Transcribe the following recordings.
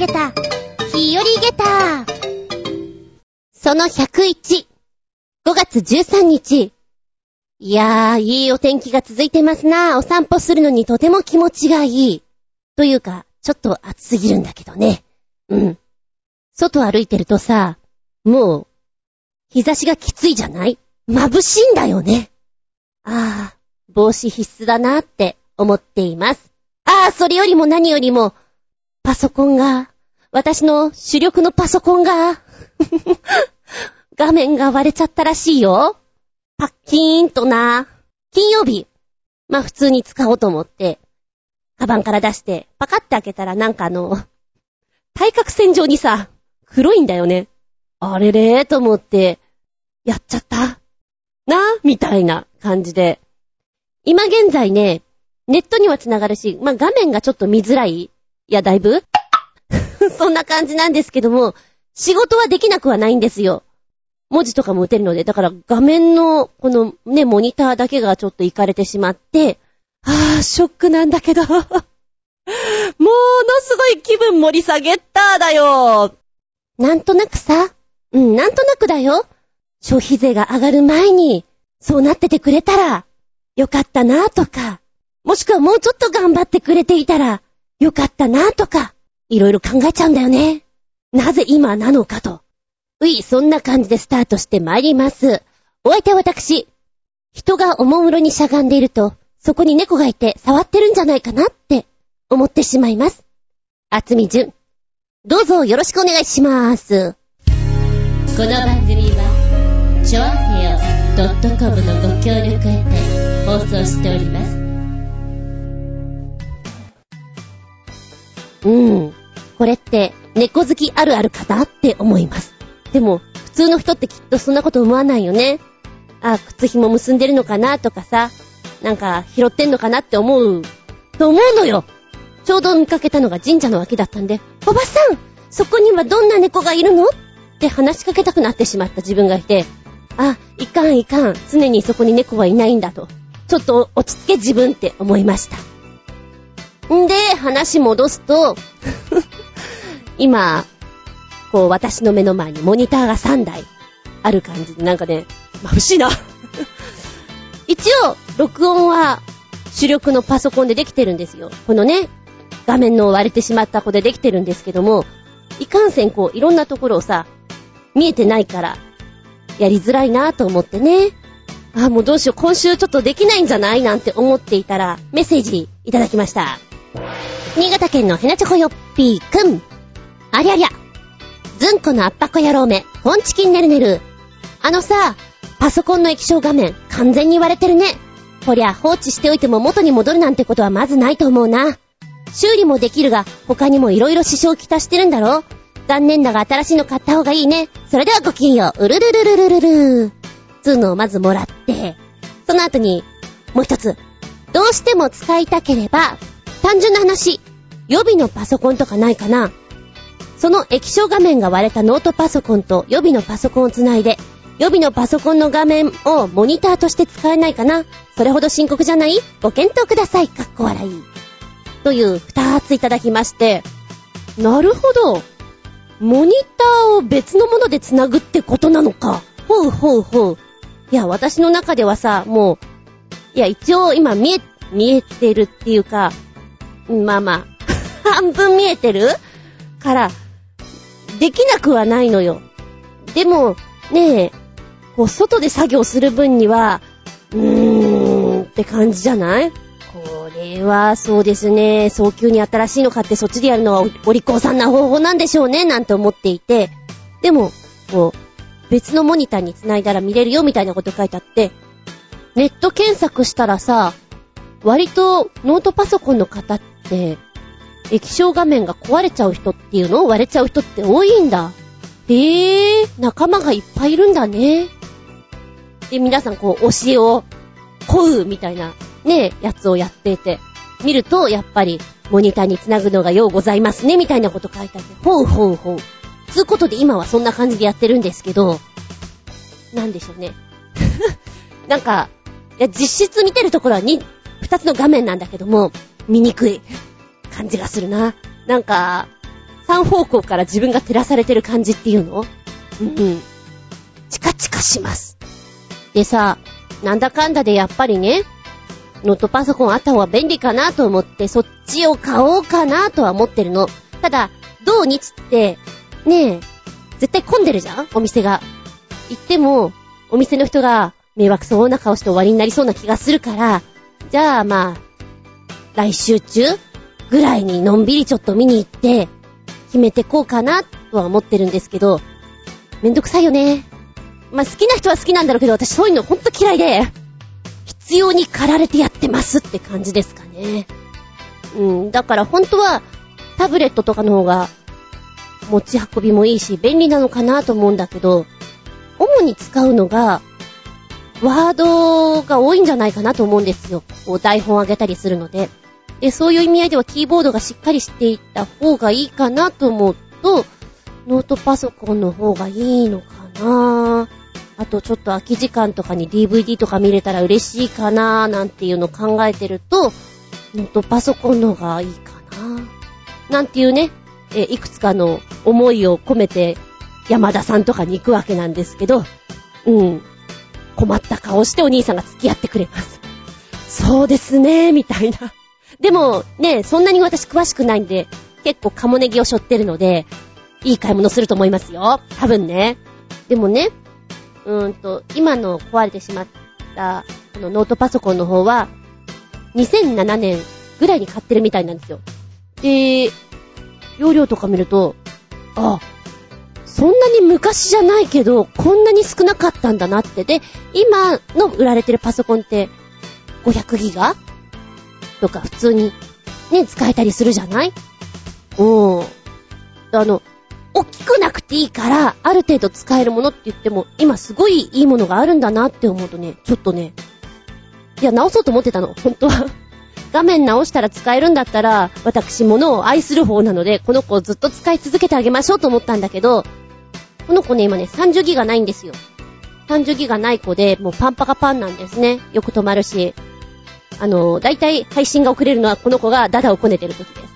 げた、日和げた。その101、5月13日。いやー、いいお天気が続いてますな。お散歩するのにとても気持ちがいい。というか、ちょっと暑すぎるんだけどね。うん。外歩いてるとさ、もう、日差しがきついじゃない？眩しいんだよね。ああ、帽子必須だなって思っています。ああ、それよりも何よりも、パソコンが、私の主力のパソコンが、画面が割れちゃったらしいよ。パッキーンとな。金曜日、まあ普通に使おうと思って、カバンから出して、パカって開けたらなんかあの、対角線上にさ、黒いんだよね。あれれーと思って、やっちゃったなみたいな感じで。今現在ね、ネットには繋がるし、まあ、画面がちょっと見づらい。いや、だいぶ そんな感じなんですけども、仕事はできなくはないんですよ。文字とかも打てるので、だから画面の、このね、モニターだけがちょっといかれてしまって、あー、ショックなんだけど ものすごい気分盛り下げっただよ。なんとなくさ、うん、なんとなくだよ。消費税が上がる前に、そうなっててくれたら、よかったなとか、もしくはもうちょっと頑張ってくれていたら、よかったなとか、いろいろ考えちゃうんだよね。なぜ今なのかと。うい、そんな感じでスタートして参ります。お相手は私。人がおもむろにしゃがんでいると、そこに猫がいて触ってるんじゃないかなって思ってしまいます。あつみじゅん。どうぞよろしくお願いします。この番組は、ちょあへよ .com のご協力へて放送しております。うん。これって、猫好きあるあるかなって思います。でも、普通の人ってきっとそんなこと思わないよね。あ、靴紐結んでるのかなとかさ、なんか拾ってんのかなって思う、と思うのよ。ちょうど見かけたのが神社の脇だったんで、おばさんそこにはどんな猫がいるのって話しかけたくなってしまった自分がいて、あ、いかんいかん、常にそこに猫はいないんだと、ちょっと落ち着け自分って思いました。んで、話戻すと今、こう私の目の前にモニターが3台ある感じで、なんかね、眩しいな 一応、録音は主力のパソコンでできてるんですよ。このね、画面の割れてしまった子でできてるんですけども、いかんせんこう、いろんなところをさ、見えてないから、やりづらいなと思ってね。あ、もうどうしよう、今週ちょっとできないんじゃない？なんて思っていたら、メッセージいただきました。新潟県のヘナチョコヨッピーくん。ありゃりゃ。ずんこの圧迫野郎め、ポンチキンねるねる。あのさ、パソコンの液晶画面、完全に割れてるね。こりゃ放置しておいても元に戻るなんてことはまずないと思うな。修理もできるが、他にも色々支障をきたしてるんだろ残念だが新しいの買った方がいいね。それではごきんよう。うるるるるるるる。つうのをまずもらって、その後に、もう一つ。どうしても使いたければ、単純な話、予備のパソコンとかないかなその液晶画面が割れたノートパソコンと予備のパソコンをつないで、予備のパソコンの画面をモニターとして使えないかな？それほど深刻じゃない？ご検討ください。かっこ笑い。という二ついただきまして、なるほど。モニターを別のもので繋ぐってことなのか。ほうほうほう。いや、私の中ではさ、もう、いや、一応今見え、見えてるっていうか、まあまあ、半分見えてるから、できなくはないのよ。でも、ねえ、こう、外で作業する分には、うーんって感じじゃない？これは、そうですね、早急に新しいの買ってそっちでやるのはお利口さんな方法なんでしょうね、なんて思っていて、でも、こう、別のモニターに繋いだら見れるよみたいなこと書いてあって、ネット検索したらさ、割とノートパソコンの方って、液晶画面が壊れちゃう人っていうの？を割れちゃう人って多いんだ。へえ、仲間がいっぱいいるんだね。で、皆さんこう、教えを、こうみたいなね、やつをやっていて、見ると、やっぱり、モニターにつなぐのがようございますね、みたいなこと書いてあって、ほうほうほう。つうことで今はそんな感じでやってるんですけど、なんでしょうね。なんか、いや、実質見てるところはに、二つの画面なんだけども、見にくい感じがするな。なんか、3方向から自分が照らされてる感じっていうの？うん。チカチカします。でさ、なんだかんだでやっぱりね、ノートパソコンあった方が便利かなと思って、そっちを買おうかなとは思ってるの。ただ、土日って、ねえ、絶対混んでるじゃん？お店が。行っても、お店の人が迷惑そうな顔して終わりになりそうな気がするから、じゃあまあ、来週中ぐらいにのんびりちょっと見に行って、決めてこうかなとは思ってるんですけど、めんどくさいよね。まあ好きな人は好きなんだろうけど、私そういうのほんと嫌いで、必要に駆られてやってますって感じですかね。うん、だから本当はタブレットとかの方が持ち運びもいいし便利なのかなと思うんだけど、主に使うのが、ワードが多いんじゃないかなと思うんですよ。こう台本上げたりするので。で、そういう意味合いではキーボードがしっかりしていった方がいいかなと思うと、ノートパソコンの方がいいのかなあとちょっと空き時間とかに DVD とか見れたら嬉しいかななんていうのを考えてると、ノートパソコンの方がいいかななんていうね、えいくつかの思いを込めて山田さんとかに行くわけなんですけど、うん。困った顔してお兄さんが付き合ってくれます。そうですね、みたいな。でも、ね、そんなに私詳しくないんで、結構カモネギを背負ってるので、いい買い物すると思いますよ。多分ね。でもね、うーんと、今の壊れてしまった、このノートパソコンの方は、2007年ぐらいに買ってるみたいなんですよ。で、容量とか見ると、あ、そんなに昔じゃないけど、こんなに少なかったんだなって。で、今の売られてるパソコンって、500ギガとか普通にね、使えたりするじゃない？うん。あの、大きくなくていいから、ある程度使えるものって言っても、今すごいいいものがあるんだなって思うとね、ちょっとね、いや、直そうと思ってたの、本当は。画面直したら使えるんだったら、私、物を愛する方なので、この子をずっと使い続けてあげましょうと思ったんだけど、この子ね、今ね、30ギガないんですよ。30ギガない子で、もうパンパカパンなんですね。よく止まるし。あの、だいたい配信が遅れるのはこの子がダダをこねてる時です。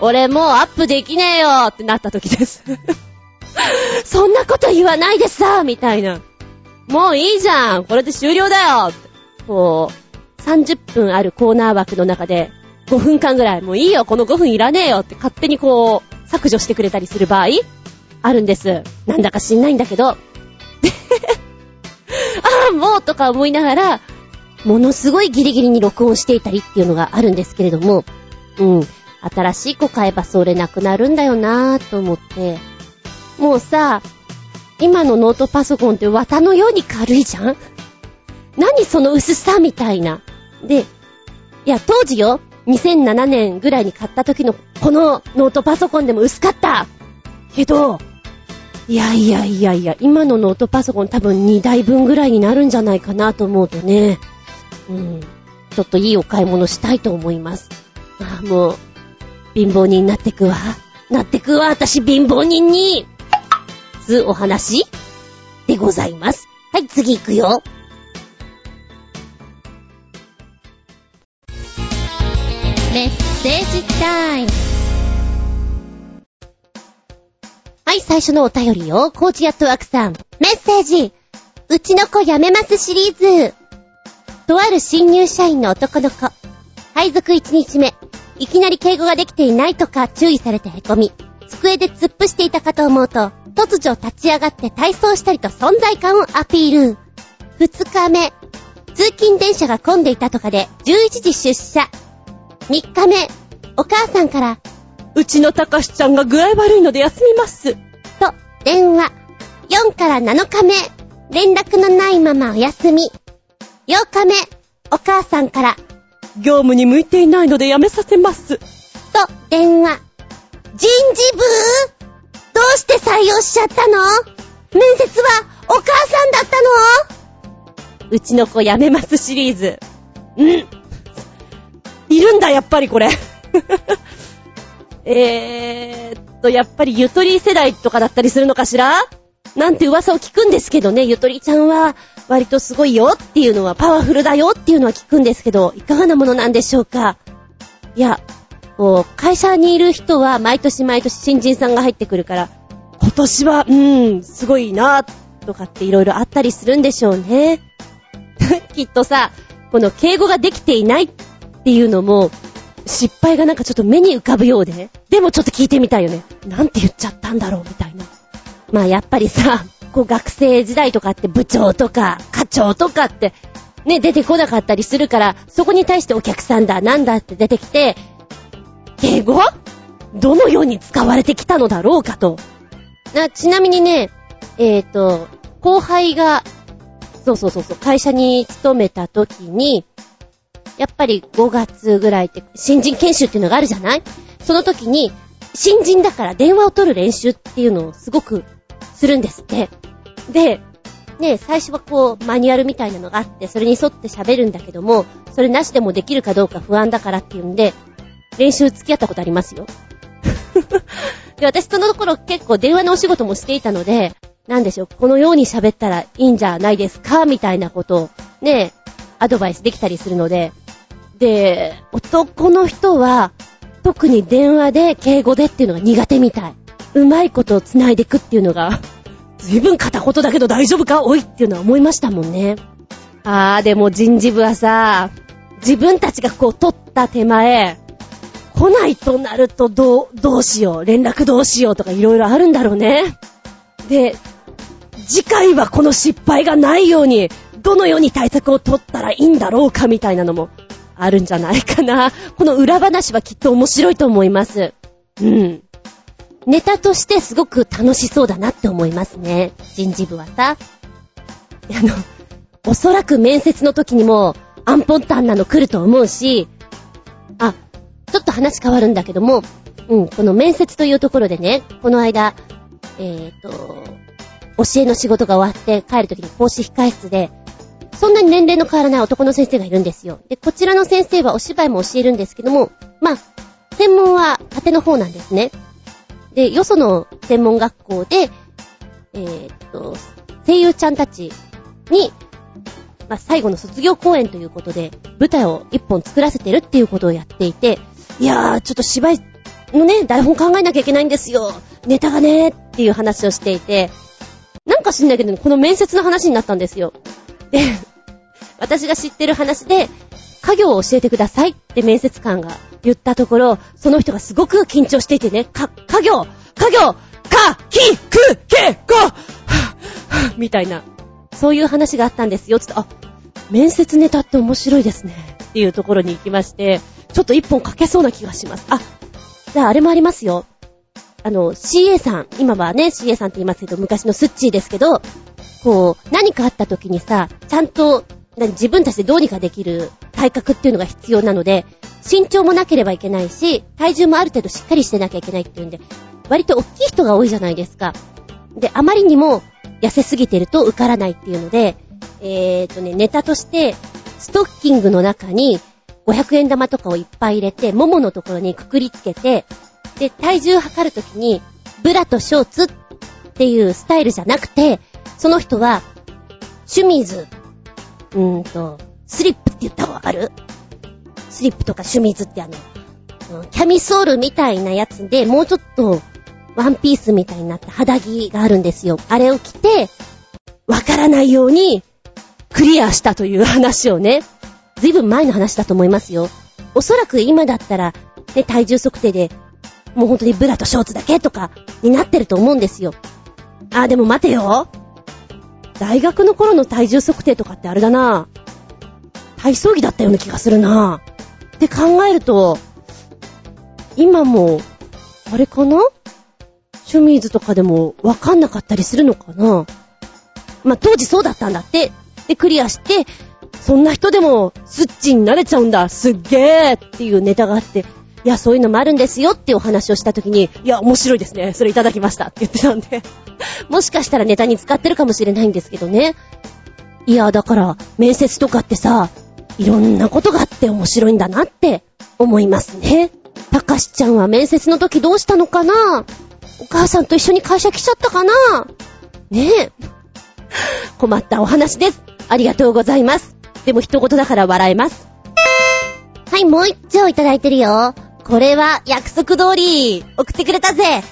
俺もうアップできねえよってなった時です。そんなこと言わないでさみたいな。もういいじゃんこれで終了だよこう、30分あるコーナー枠の中で、5分間ぐらい、もういいよこの5分いらねえよって勝手にこう、削除してくれたりする場合あるんです。なんだか知んないんだけど。ああ、もうとか思いながら、ものすごいギリギリに録音していたりっていうのがあるんですけれども、うん。新しい子買えばそれなくなるんだよなぁと思って。もうさ、今のノートパソコンって綿のように軽いじゃん？何その薄さみたいな。で、いや、当時よ、2007年ぐらいに買った時のこのノートパソコンでも薄かったけど、いやいやいやいや、今のノートパソコン多分2台分ぐらいになるんじゃないかなと思うとね、うん、ちょっといいお買い物したいと思います。ああ、もう、貧乏人になってくわ。なってくわ、私貧乏人につお話でございます。はい、次行くよ。メッセージタイム。はい、最初のお便りよ。コーチアットワークさん。メッセージ。うちの子辞めますシリーズ。とある新入社員の男の子。配属1日目。いきなり敬語ができていないとか注意されて凹み、机で突っ伏していたかと思うと、突如立ち上がって体操したりと存在感をアピール。2日目。通勤電車が混んでいたとかで11時出社。3日目。お母さんから、うちのたかしちゃんが具合悪いので休みます。と、電話。4から7日目。連絡のないままお休み。8日目。お母さんから、業務に向いていないので辞めさせます。と、電話。人事部どうして採用しちゃったの？面接はお母さんだったの？うちの子辞めますシリーズ。うん。いるんだ、やっぱりこれ。えーっと、やっぱりゆとり世代とかだったりするのかしらなんて噂を聞くんですけどね、ゆとりちゃんは割とすごいよっていうのはパワフルだよっていうのは聞くんですけど、いかがなものなんでしょうか？いや、こう、会社にいる人は毎年毎年新人さんが入ってくるから、今年は、うーん、すごいな、とかっていろいろあったりするんでしょうね。きっとさ、この敬語ができていないっていうのも、失敗がなんかちょっと目に浮かぶようで、でもちょっと聞いてみたいよね。なんて言っちゃったんだろうみたいな。まあやっぱりさ、こう学生時代とかって部長とか課長とかってね、出てこなかったりするから、そこに対してお客さんだ、なんだって出てきて、敬語？どのように使われてきたのだろうかと。な、ちなみにね、えっ、ー、と、後輩が、そうそうそうそう、会社に勤めた時に、やっぱり5月ぐらいって新人研修っていうのがあるじゃない？その時に、新人だから電話を取る練習っていうのをすごくするんですって。で、ね、最初はこう、マニュアルみたいなのがあって、それに沿って喋るんだけども、それなしでもできるかどうか不安だからっていうんで、練習付き合ったことありますよ。で、私その頃結構電話のお仕事もしていたので、なんでしょう、このように喋ったらいいんじゃないですかみたいなことを、ね、アドバイスできたりするので、で、男の人は、特に電話で敬語でっていうのが苦手みたい。うまいことを繋いでいくっていうのが、随分片言だけど大丈夫か？おいっていうのは思いましたもんね。あー、でも人事部はさ、自分たちがこう取った手前、来ないとなるとどう、どうしよう、連絡どうしようとか色々あるんだろうね。で、次回はこの失敗がないように、どのように対策を取ったらいいんだろうかみたいなのもあるんじゃないかな。この裏話はきっと面白いと思います。うん。ネタとしてすごく楽しそうだなって思いますね。人事部はさ。あの、おそらく面接の時にもアンポンタンなの来ると思うし、あ、ちょっと話変わるんだけども、うん、この面接というところでね、この間、えっ、ー、と、教えの仕事が終わって帰る時に講師控室で、そんなに年齢の変わらない男の先生がいるんですよ。で、こちらの先生はお芝居も教えるんですけども、まあ、専門は縦の方なんですね。で、よその専門学校で、えー、っと、声優ちゃんたちに、まあ、最後の卒業公演ということで、舞台を一本作らせてるっていうことをやっていて、いやー、ちょっと芝居のね、台本考えなきゃいけないんですよ。ネタがね、っていう話をしていて、なんか知んないけど、この面接の話になったんですよ。で、私が知ってる話で、家業を教えてくださいって面接官が言ったところ、その人がすごく緊張していてね、か、家業家業か、き、く、け、こ みたいな、そういう話があったんですよ。つって、あ、面接ネタって面白いですね。っていうところに行きまして、ちょっと一本書けそうな気がします。あ、じゃああれもありますよ。あの、CA さん、今はね、CA さんって言いますけど、昔のスッチーですけど、こう、何かあった時にさ、ちゃんと、自分たちでどうにかできる体格っていうのが必要なので、身長もなければいけないし、体重もある程度しっかりしてなきゃいけないっていうんで、割と大きい人が多いじゃないですか。で、あまりにも痩せすぎてると受からないっていうので、えーとね、ネタとして、ストッキングの中に500円玉とかをいっぱい入れて、もものところにくくりつけて、で、体重測るときに、ブラとショーツっていうスタイルじゃなくて、その人は、シュミーズ、うーんと、スリップって言ったらわかる？スリップとかシュミーズってあの、キャミソールみたいなやつで、もうちょっと、ワンピースみたいになった肌着があるんですよ。あれを着て、わからないように、クリアしたという話をね、ずいぶん前の話だと思いますよ。おそらく今だったら、ね、体重測定で、もうほんとにブラとショーツだけとか、になってると思うんですよ。あでも待てよ。大学の頃の体重測定とかってあれだな。体操着だったような気がするな。って考えると、今も、あれかな？シュミーズとかでもわかんなかったりするのかな？まあ、当時そうだったんだって。で、クリアして、そんな人でもスッチになれちゃうんだ。すっげーっていうネタがあって、いや、そういうのもあるんですよっていうお話をしたときに、いや、面白いですね。それいただきましたって言ってたんで もしかしたらネタに使ってるかもしれないんですけどね。いや、だから、面接とかってさ、いろんなことがあって面白いんだなって思いますね。たかしちゃんは面接の時どうしたのかな？お母さんと一緒に会社来ちゃったかな？ねえ。困ったお話です。ありがとうございます。でも一言だから笑えます。はい、もう一丁いただいてるよ。これは約束通り送ってくれたぜ。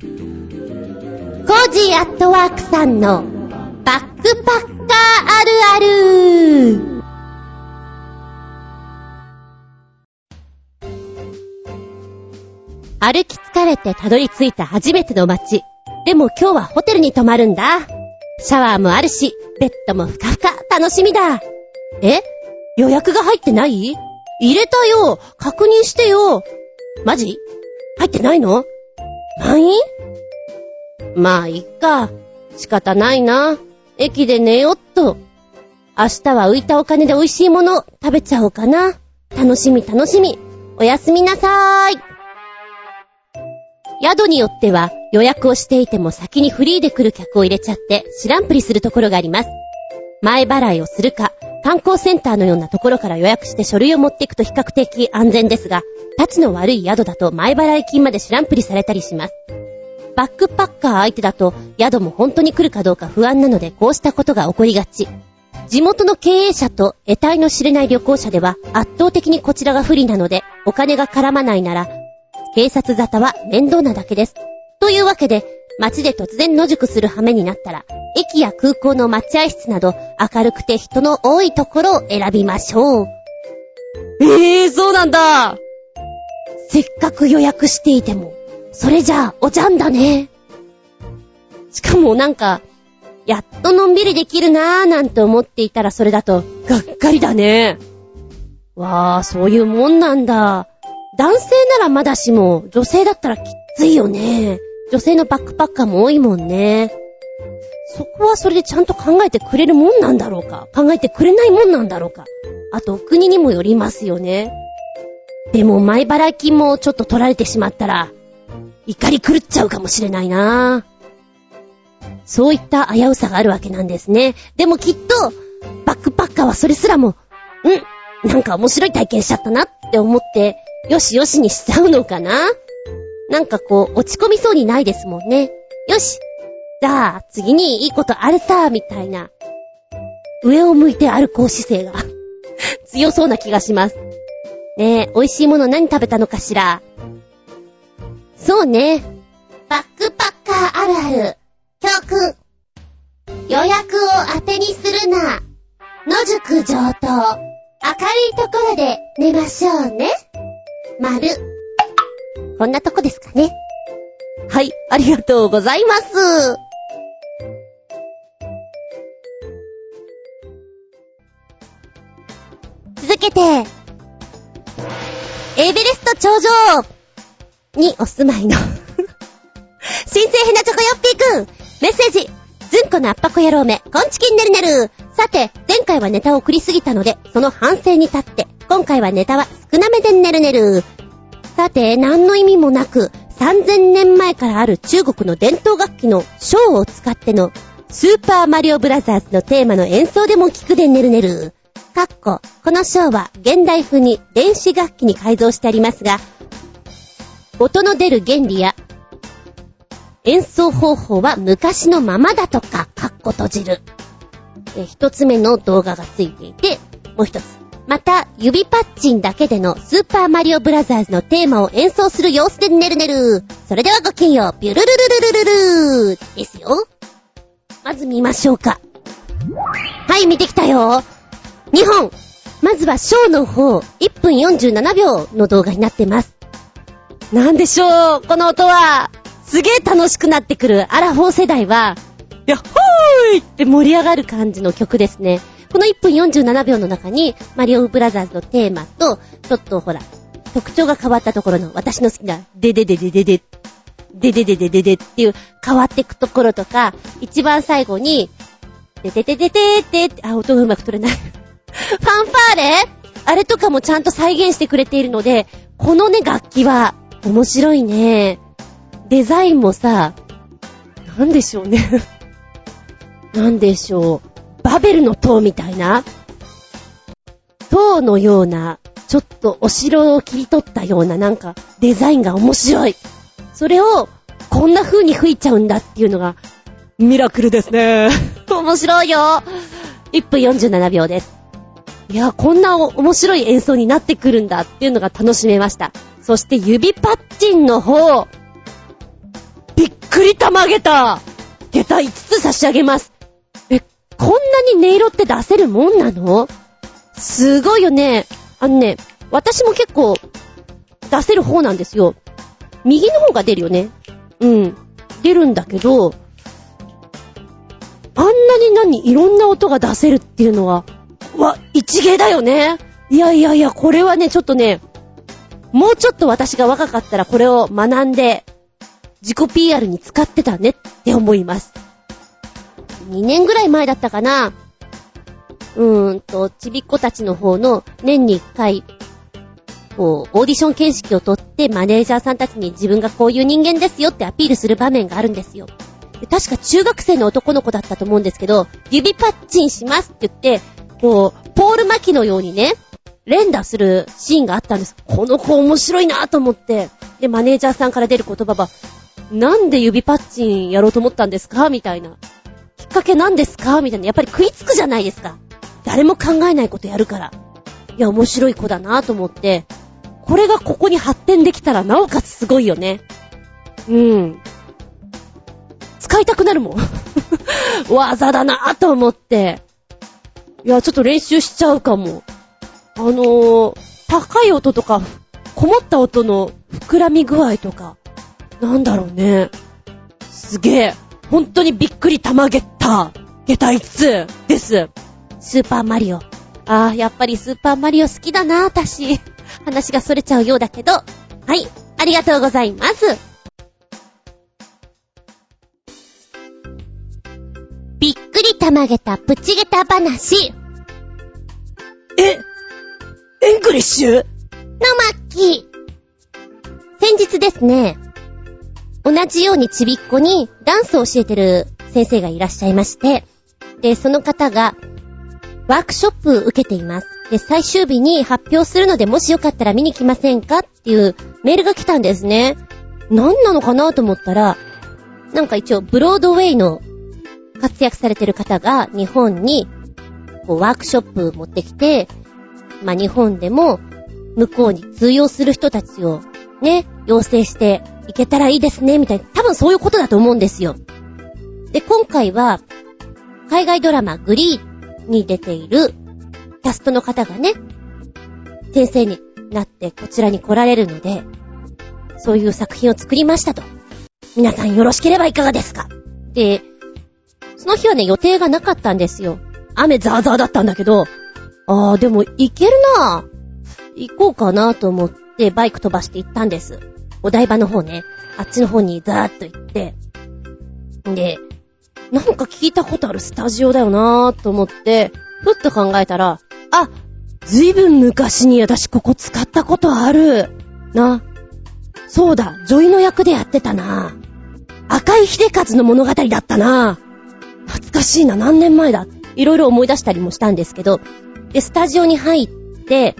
コージーアットワークさんのバックパッカーあるある歩き疲れてたどり着いた初めての街。でも今日はホテルに泊まるんだ。シャワーもあるし、ベッドもふかふか、楽しみだ。え？予約が入ってない？入れたよ確認してよマジ？入ってないの？満員？まあ、いっか。仕方ないな。駅で寝よっと。明日は浮いたお金で美味しいもの食べちゃおうかな。楽しみ楽しみ。おやすみなさーい。宿によっては予約をしていても先にフリーで来る客を入れちゃって知らんぷりするところがあります。前払いをするか、観光センターのようなところから予約して書類を持っていくと比較的安全ですが、立ちの悪い宿だと前払い金まで知らんぷりされたりします。バックパッカー相手だと宿も本当に来るかどうか不安なのでこうしたことが起こりがち。地元の経営者と得体の知れない旅行者では圧倒的にこちらが不利なのでお金が絡まないなら警察沙汰は面倒なだけです。というわけで街で突然野宿する羽目になったら駅や空港の待合室など明るくて人の多いところを選びましょう。ええー、そうなんだ。せっかく予約していても、それじゃあおじゃんだね。しかもなんか、やっとのんびりできるなーなんて思っていたらそれだと、がっかりだね。わー、そういうもんなんだ。男性ならまだしも、女性だったらきついよね。女性のバックパッカーも多いもんね。そこはそれでちゃんと考えてくれるもんなんだろうか考えてくれないもんなんだろうかあと、国にもよりますよね。でも、前払い金もちょっと取られてしまったら、怒り狂っちゃうかもしれないなそういった危うさがあるわけなんですね。でもきっと、バックパッカーはそれすらも、うんなんか面白い体験しちゃったなって思って、よしよしにしちゃうのかな？なんかこう、落ち込みそうにないですもんね。よしじゃあ、次にいいことあるさ、みたいな。上を向いて歩こう姿勢が 強そうな気がします。ねえ、美味しいもの何食べたのかしら？そうね。バックパッカーあるある。教訓。予約を当てにするな。野宿上等。明るいところで寝ましょうね。丸。こんなとこですかね。はい、ありがとうございます。続けて、エベレスト頂上にお住まいの 新生ヘナチョコヨッピーくんメッセージずんこの圧迫野郎め、コンチキンねるねるさて、前回はネタを送りすぎたので、その反省に立って、今回はネタは少なめでねるねる。さて、何の意味もなく、3000年前からある中国の伝統楽器のショーを使っての、スーパーマリオブラザーズのテーマの演奏でも聞くでねるねる。かっこ、このショーは現代風に電子楽器に改造してありますが、音の出る原理や演奏方法は昔のままだとか、かっこ閉じる。え、一つ目の動画がついていて、もう一つ。また、指パッチンだけでのスーパーマリオブラザーズのテーマを演奏する様子でねるねる。それではごきげんよう。ビュルルルルルルルですよ。まず見ましょうか。はい、見てきたよ。2本。まずはショーの方、1分47秒の動画になってます。なんでしょう、この音は。すげえ楽しくなってくるアラフォー世代は、やっほーいって盛り上がる感じの曲ですね。この1分47秒の中に、マリオブラザーズのテーマと、ちょっとほら、特徴が変わったところの私の好きな、デデデデデデ、デデデデデデっていう変わっていくところとか、一番最後に、デデデデデデって、あ、音がうまく取れない。ファンファーレあれとかもちゃんと再現してくれているので、このね、楽器は、面白いね。デザインもさ、なんでしょうねなんでしょう。バベルの塔みたいな塔のような、ちょっとお城を切り取ったようななんかデザインが面白い。それをこんな風に吹いちゃうんだっていうのがミラクルですね。面白いよ。1分47秒です。いや、こんな面白い演奏になってくるんだっていうのが楽しめました。そして指パッチンの方、びっくりたまげた下駄5つ差し上げます。こんなに音色って出せるもんなの？すごいよね。あのね、私も結構出せる方なんですよ。右の方が出るよね。うん。出るんだけど、あんなに何、いろんな音が出せるっていうのは、わ、一芸だよね。いやいやいや、これはね、ちょっとね、もうちょっと私が若かったらこれを学んで、自己 PR に使ってたねって思います。2年ぐらい前だったかな。うーんと、ちびっ子たちの方の年に1回、こう、オーディション形式をとってマネージャーさんたちに自分がこういう人間ですよってアピールする場面があるんですよ。確か中学生の男の子だったと思うんですけど、指パッチンしますって言って、こう、ポール巻きのようにね、連打するシーンがあったんです。この子面白いなと思って。で、マネージャーさんから出る言葉は、なんで指パッチンやろうと思ったんですか？みたいな。きっかけなんですか？みたいな。やっぱり食いつくじゃないですか。誰も考えないことやるから。いや、面白い子だなと思って、これがここに発展できたらなおかつすごいよね。うん。使いたくなるもん。技だなと思って。いや、ちょっと練習しちゃうかも。あのー、高い音とか、こもった音の膨らみ具合とか、なんだろうね。すげえ。本当にびっくり玉ゲッター。ゲタ5つです。スーパーマリオ。あー、やっぱりスーパーマリオ好きだな、私。話が逸れちゃうようだけど。はい、ありがとうございます。びっくりたまげたプチゲタ話。え、 English？のまき。先日ですね、同じようにちびっこにダンスを教えてる先生がいらっしゃいまして、で、その方がワークショップ受けています。で、最終日に発表するのでもしよかったら見に来ませんかっていうメールが来たんですね。何なのかなと思ったら、なんか一応ブロードウェイの活躍されてる方が日本に、こう、ワークショップ持ってきて、まあ、日本でも、向こうに通用する人たちを、ね、養成していけたらいいですね、みたいな。多分そういうことだと思うんですよ。で、今回は、海外ドラマグリーに出ているキャストの方がね、先生になってこちらに来られるので、そういう作品を作りましたと。皆さんよろしければいかがですかで、その日はね、予定がなかったんですよ。雨ザーザーだったんだけど、あー、でも行けるなぁ行こうかなと思ってバイク飛ばして行ったんです。お台場の方ね。あっちの方にザーッと行って。で、なんか聞いたことあるスタジオだよなーと思って、ふっと考えたら、あ、ずいぶん昔に私ここ使ったことある。な。そうだ、女医の役でやってたな。赤い秀和の物語だったな。懐かしいな、何年前だ。いろいろ思い出したりもしたんですけど、で、スタジオに入って、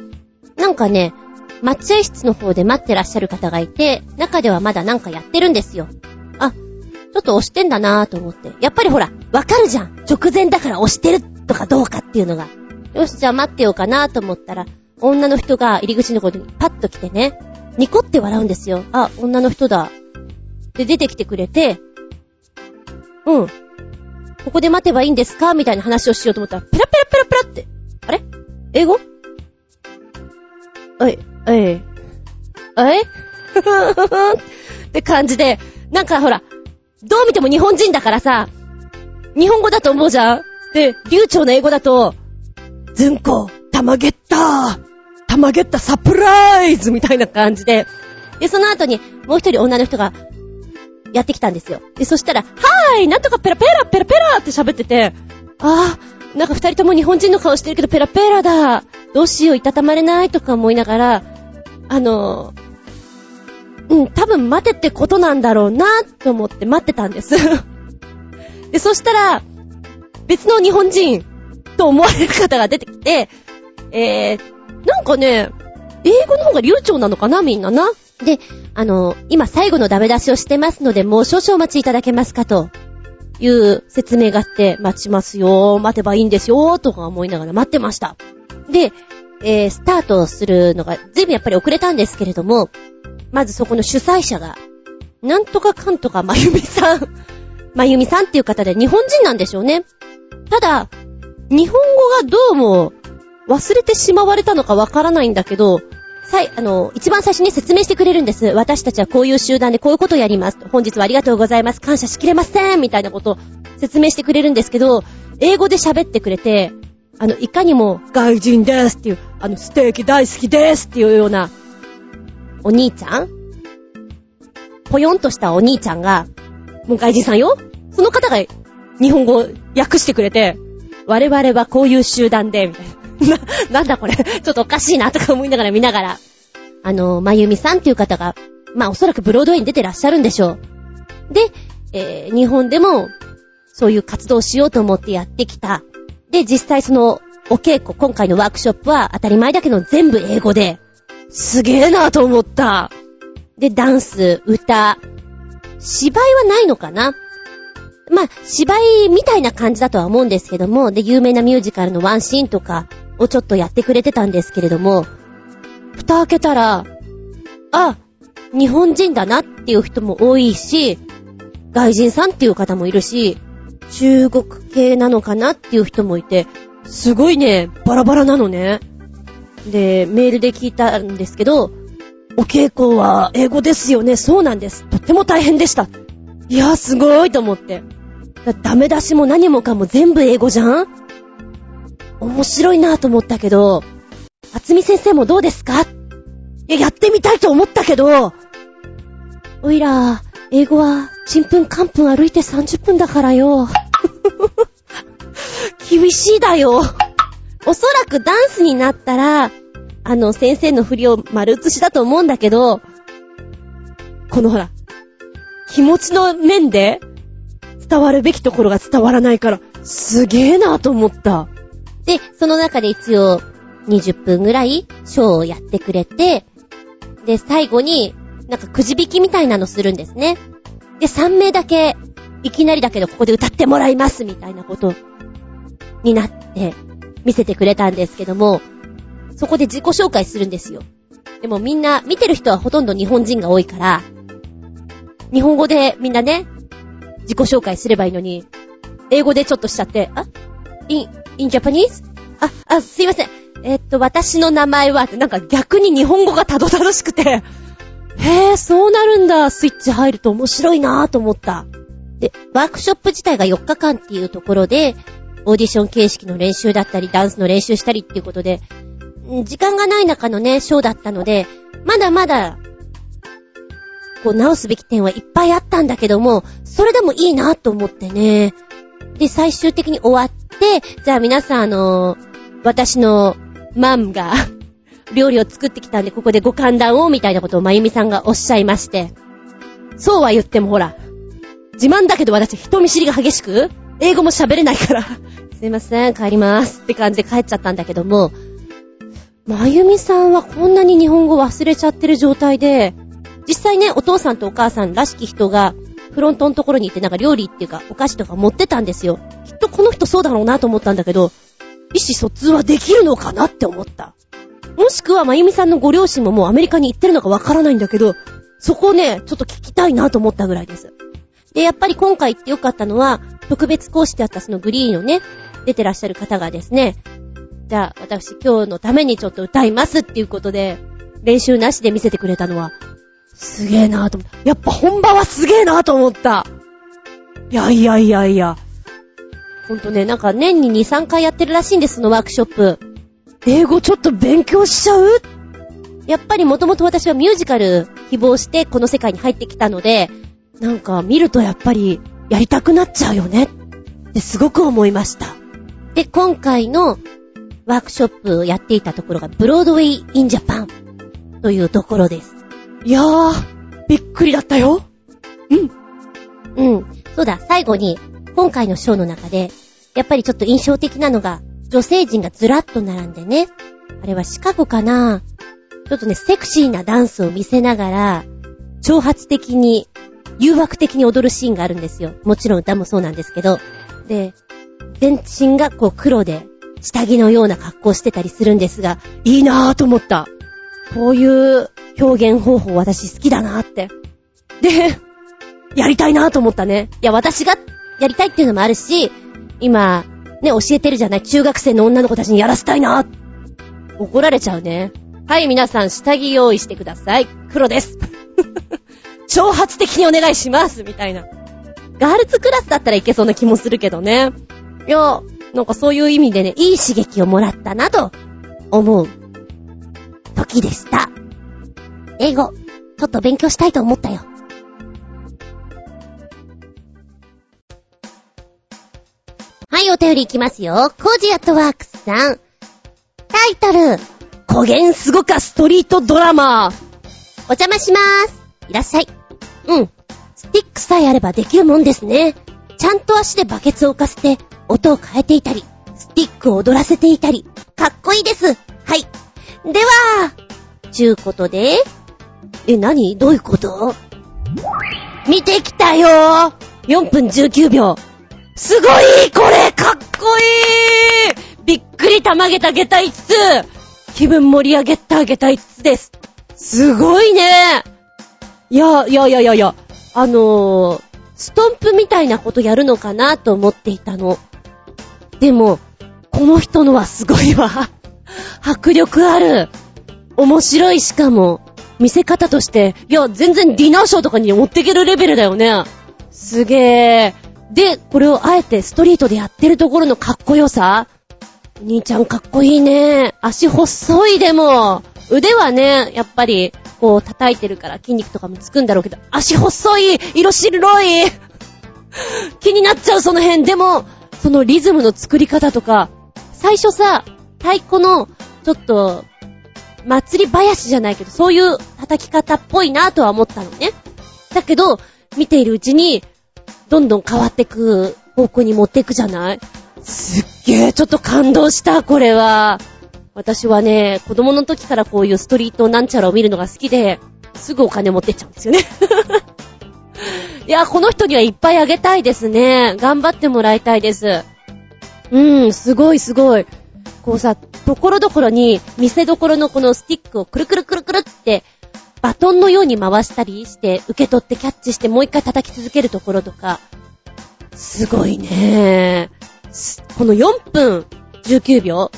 なんかね、待合室の方で待ってらっしゃる方がいて、中ではまだなんかやってるんですよ。あ、ちょっと押してんだなぁと思って。やっぱりほら、わかるじゃん。直前だから押してるとかどうかっていうのが。よし、じゃあ待ってようかなと思ったら、女の人が入り口のことにパッと来てね、ニコって笑うんですよ。あ、女の人だ。で、出てきてくれて、うん。ここで待てばいいんですかみたいな話をしようと思ったら、ペラペラペラペラって、あれ？英語？おい、おい、おい って感じで、なんかほら、どう見ても日本人だからさ、日本語だと思うじゃん？で、流暢な英語だと、ずんこ、たまげったたまげったサプライズみたいな感じで、で、その後にもう一人女の人が、やってきたんですよ。で、そしたら、はーいなんとかペラペラペラペラって喋ってて、あー、なんか二人とも日本人の顔してるけどペラペラだ。どうしよう、いたたまれないとか思いながら、あの、うん、多分待てってことなんだろうなと思って待ってたんです で、そしたら、別の日本人と思われる方が出てきて、えー、なんかね、英語の方が流暢なのかなみんなな。で、あの、今最後のダメ出しをしてますので、もう少々お待ちいただけますかという説明があって、待ちますよ、待てばいいんですよ、とか思いながら待ってました。で、えー、スタートするのが、ずいぶんやっぱり遅れたんですけれども、まずそこの主催者が、なんとかかんとかまゆみさん。まゆみさんっていう方で日本人なんでしょうね。ただ、日本語がどうも忘れてしまわれたのかわからないんだけど、さい、あの、一番最初に説明してくれるんです。私たちはこういう集団でこういうことをやります。本日はありがとうございます。感謝しきれません。みたいなことを説明してくれるんですけど、英語で喋ってくれて、あの、いかにも、外人ですっていう、あの、ステーキ大好きですっていうような、お兄ちゃん？ぽよんとしたお兄ちゃんが、もう外人さんよその方が日本語を訳してくれて、我々はこういう集団で、みたいな。な、なんだこれ、ちょっとおかしいなとか思いながら見ながら。あの、まゆみさんっていう方が、まあおそらくブロードウェイに出てらっしゃるんでしょう。で、えー、日本でも、そういう活動をしようと思ってやってきた。で、実際その、お稽古、今回のワークショップは当たり前だけど全部英語で、すげえなと思った。で、ダンス、歌、芝居はないのかな？まあ、芝居みたいな感じだとは思うんですけども、で、有名なミュージカルのワンシーンとかをちょっとやってくれてたんですけれども、蓋開けたら、あ、日本人だなっていう人も多いし、外人さんっていう方もいるし、中国系なのかなっていう人もいて、すごいね、バラバラなのね。で、メールで聞いたんですけど、お稽古は英語ですよね。そうなんです。とっても大変でした。いや、すごいと思って。ダメ出しも何もかも全部英語じゃん？面白いなと思ったけど、厚み先生もどうですか？いや、やってみたいと思ったけど、おいら、英語は、ちんぷんかんぷん歩いて30分だからよ。厳しいだよ。おそらくダンスになったら、あの、先生の振りを丸写しだと思うんだけど、このほら、気持ちの面で伝わるべきところが伝わらないから、すげえなと思った。で、その中で一応20分ぐらいショーをやってくれて、で、最後になんかくじ引きみたいなのするんですね。で、3名だけ、いきなりだけどここで歌ってもらいますみたいなことになって見せてくれたんですけども、そこで自己紹介するんですよ。でもみんな、見てる人はほとんど日本人が多いから、日本語でみんなね、自己紹介すればいいのに、英語でちょっとしちゃって、あ ?in, in Japanese? あ、あ、すいません。えっと、私の名前は、なんか逆に日本語がたどたどしくて、へぇ、そうなるんだ、スイッチ入ると面白いなぁと思った。で、ワークショップ自体が4日間っていうところで、オーディション形式の練習だったり、ダンスの練習したりっていうことで、時間がない中のね、ショーだったので、まだまだ、こう直すべき点はいっぱいあったんだけども、それでもいいなと思ってね。で、最終的に終わって、じゃあ皆さんあの私のマンが 料理を作ってきたんで、ここでご歓談を、みたいなことをまゆみさんがおっしゃいまして。そうは言ってもほら、自慢だけど私人見知りが激しく、英語も喋れないから すいません、帰りますって感じで帰っちゃったんだけども、まゆみさんはこんなに日本語忘れちゃってる状態で、実際ね、お父さんとお母さんらしき人が、フロントのところに行ってなんか料理っていうかお菓子とか持ってたんですよ。きっとこの人そうだろうなと思ったんだけど、意思疎通はできるのかなって思った。もしくは、まゆみさんのご両親ももうアメリカに行ってるのかわからないんだけど、そこをね、ちょっと聞きたいなと思ったぐらいです。で、やっぱり今回行ってよかったのは、特別講師であったそのグリーンのね、出てらっしゃる方がですね、じゃあ、私今日のためにちょっと歌いますっていうことで、練習なしで見せてくれたのは、すげえなぁと思った。やっぱ本場はすげえなぁと思った。いやいやいやいや。ほんとね、なんか年に2、3回やってるらしいんです、そのワークショップ。英語ちょっと勉強しちゃう？やっぱりもともと私はミュージカル希望してこの世界に入ってきたので、なんか見るとやっぱりやりたくなっちゃうよねってすごく思いました。で、今回のワークショップをやっていたところがブロードウェイ・イン・ジャパンというところです。いやー、びっくりだったよ。うん。うん。そうだ、最後に、今回のショーの中で、やっぱりちょっと印象的なのが、女性陣がずらっと並んでね、あれはシカゴかなちょっとね、セクシーなダンスを見せながら、挑発的に、誘惑的に踊るシーンがあるんですよ。もちろん歌もそうなんですけど。で、全身がこう黒で、下着のような格好してたりするんですが、いいなぁと思った。こういう表現方法私好きだなぁって。で、やりたいなぁと思ったね。いや、私がやりたいっていうのもあるし、今、ね、教えてるじゃない中学生の女の子たちにやらせたいなぁ怒られちゃうね。はい、皆さん、下着用意してください。黒です。挑発的にお願いしますみたいな。ガールズクラスだったらいけそうな気もするけどね。いや、なんかそういう意味でね、いい刺激をもらったなと思う時でした。英語、ちょっと勉強したいと思ったよ。はい、お便りいきますよ。コージアットワークスさん。タイトル、古言すごかストリートドラマー。お邪魔しまーす。いらっしゃい。うん。スティックさえあればできるもんですね。ちゃんと足でバケツを浮かせて、音を変えていたり、スティックを踊らせていたり、かっこいいです。はい。では、ちゅうことで、え、何？どういうこと？見てきたよ !4 分19秒。すごいこれかっこいいびっくりたまげた下駄5つ気分盛り上げた下駄5つです。すごいねいや、いやいやいやいや、あのー、ストンプみたいなことやるのかなと思っていたの。でも、この人のはすごいわ。迫力ある。面白いしかも、見せ方として、いや、全然ディナーショーとかに持っていけるレベルだよね。すげー。で、これをあえてストリートでやってるところのかっこよさ兄ちゃんかっこいいね。足細いでも。腕はね、やっぱり、こう叩いてるから筋肉とかもつくんだろうけど、足細い色白い気になっちゃうその辺。でも、そのリズムの作り方とか、最初さ、太鼓の、ちょっと、祭り林じゃないけど、そういう叩き方っぽいなとは思ったのね。だけど、見ているうちに、どんどん変わってく方向に持っていくじゃないすっげー、ちょっと感動した、これは。私はね、子供の時からこういうストリートなんちゃらを見るのが好きで、すぐお金持ってっちゃうんですよね。いや、この人にはいっぱいあげたいですね。頑張ってもらいたいです。うん、すごいすごい。こうさ、ところどころに、見せどころのこのスティックをくるくるくるくるって、バトンのように回したりして、受け取ってキャッチしてもう一回叩き続けるところとか、すごいねこの4分19秒、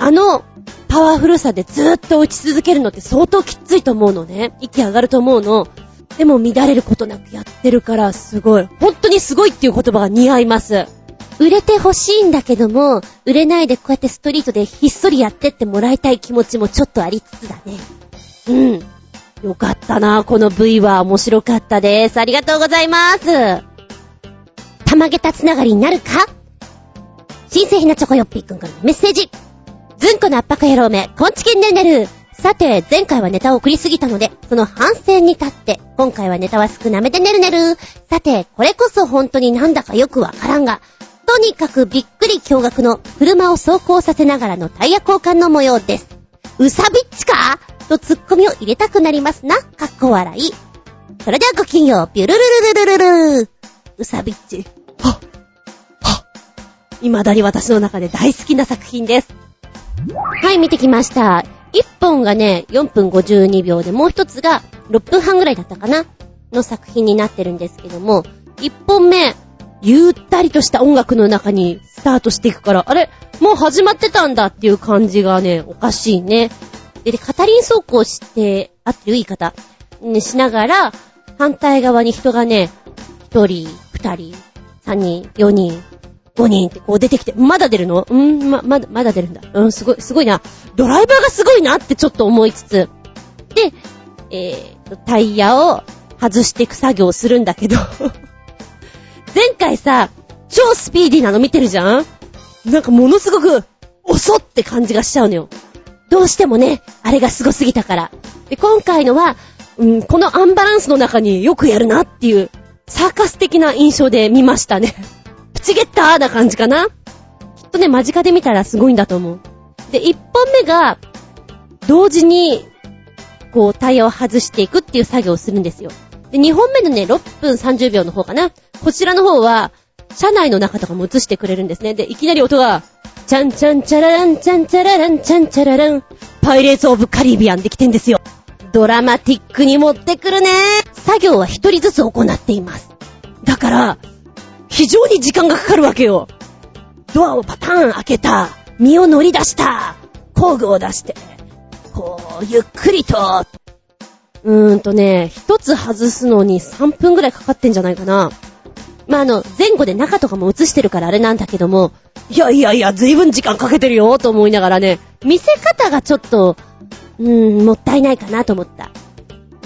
あのパワフルさでずーっと落ち続けるのって相当きついと思うのね。息上がると思うの。でも乱れることなくやってるからすごい。本当にすごいっていう言葉が似合います。売れてほしいんだけども、売れないでこうやってストリートでひっそりやってってもらいたい気持ちもちょっとありつつだね。うん。よかったな、この V は面白かったです。ありがとうございます。たまげたつながりになるか？新製品なチョコヨッピーくんからのメッセージ。ずんこの圧迫野郎め、こんちきんねんねる。さて、前回はネタを送りすぎたので、その反省に立って、今回はネタは少なめでねるねる。さて、これこそ本当になんだかよくわからんが、とにかくびっくり驚愕の車を走行させながらのタイヤ交換の模様です。うさびっちか？とツッコミを入れたくなりますな。かっこ笑い。それではごきんよう、ビュルルルルルルルうさびっち。はっ、はっ。未だに私の中で大好きな作品です。はい、見てきました。1本がね、4分52秒で、もう1つが6分半ぐらいだったかなの作品になってるんですけども、1本目、ゆったりとした音楽の中にスタートしていくから、あれもう始まってたんだっていう感じがね、おかしいね。で、でカタリン走行して、あってる言い方、ね、しながら、反対側に人がね、1人、2人、3人、4人、5人ってこう出てきて、まだ出るの？うん、ま、まだ、まだ出るんだ。うん、すごい、すごいな。ドライバーがすごいなってちょっと思いつつ。で、えーと、タイヤを外していく作業をするんだけど、前回さ、超スピーディーなの見てるじゃん？なんかものすごく、遅って感じがしちゃうのよ。どうしてもね、あれがすごすぎたから。で、今回のは、うん、このアンバランスの中によくやるなっていう、サーカス的な印象で見ましたね。プチゲッターな感じかな？きっとね、間近で見たらすごいんだと思う。で、1本目が、同時に、こう、タイヤを外していくっていう作業をするんですよ。で、2本目のね、6分30秒の方かな？こちらの方は、車内の中とかも映してくれるんですね。で、いきなり音が、チャンチャンチャラランチャンチャラランチャンチャララン。パイレーツ・オブ・カリビアンできてんですよ。ドラマティックに持ってくるね。作業は一人ずつ行っています。だから、非常に時間がかかるわけよ。ドアをパターン開けた。身を乗り出した。工具を出して。こう、ゆっくりと。うーんとね、一つ外すのに3分ぐらいかかってんじゃないかな。まあ、あの、前後で中とかも映してるからあれなんだけども、いやいやいや、随分時間かけてるよ、と思いながらね、見せ方がちょっと、うーん、もったいないかなと思った。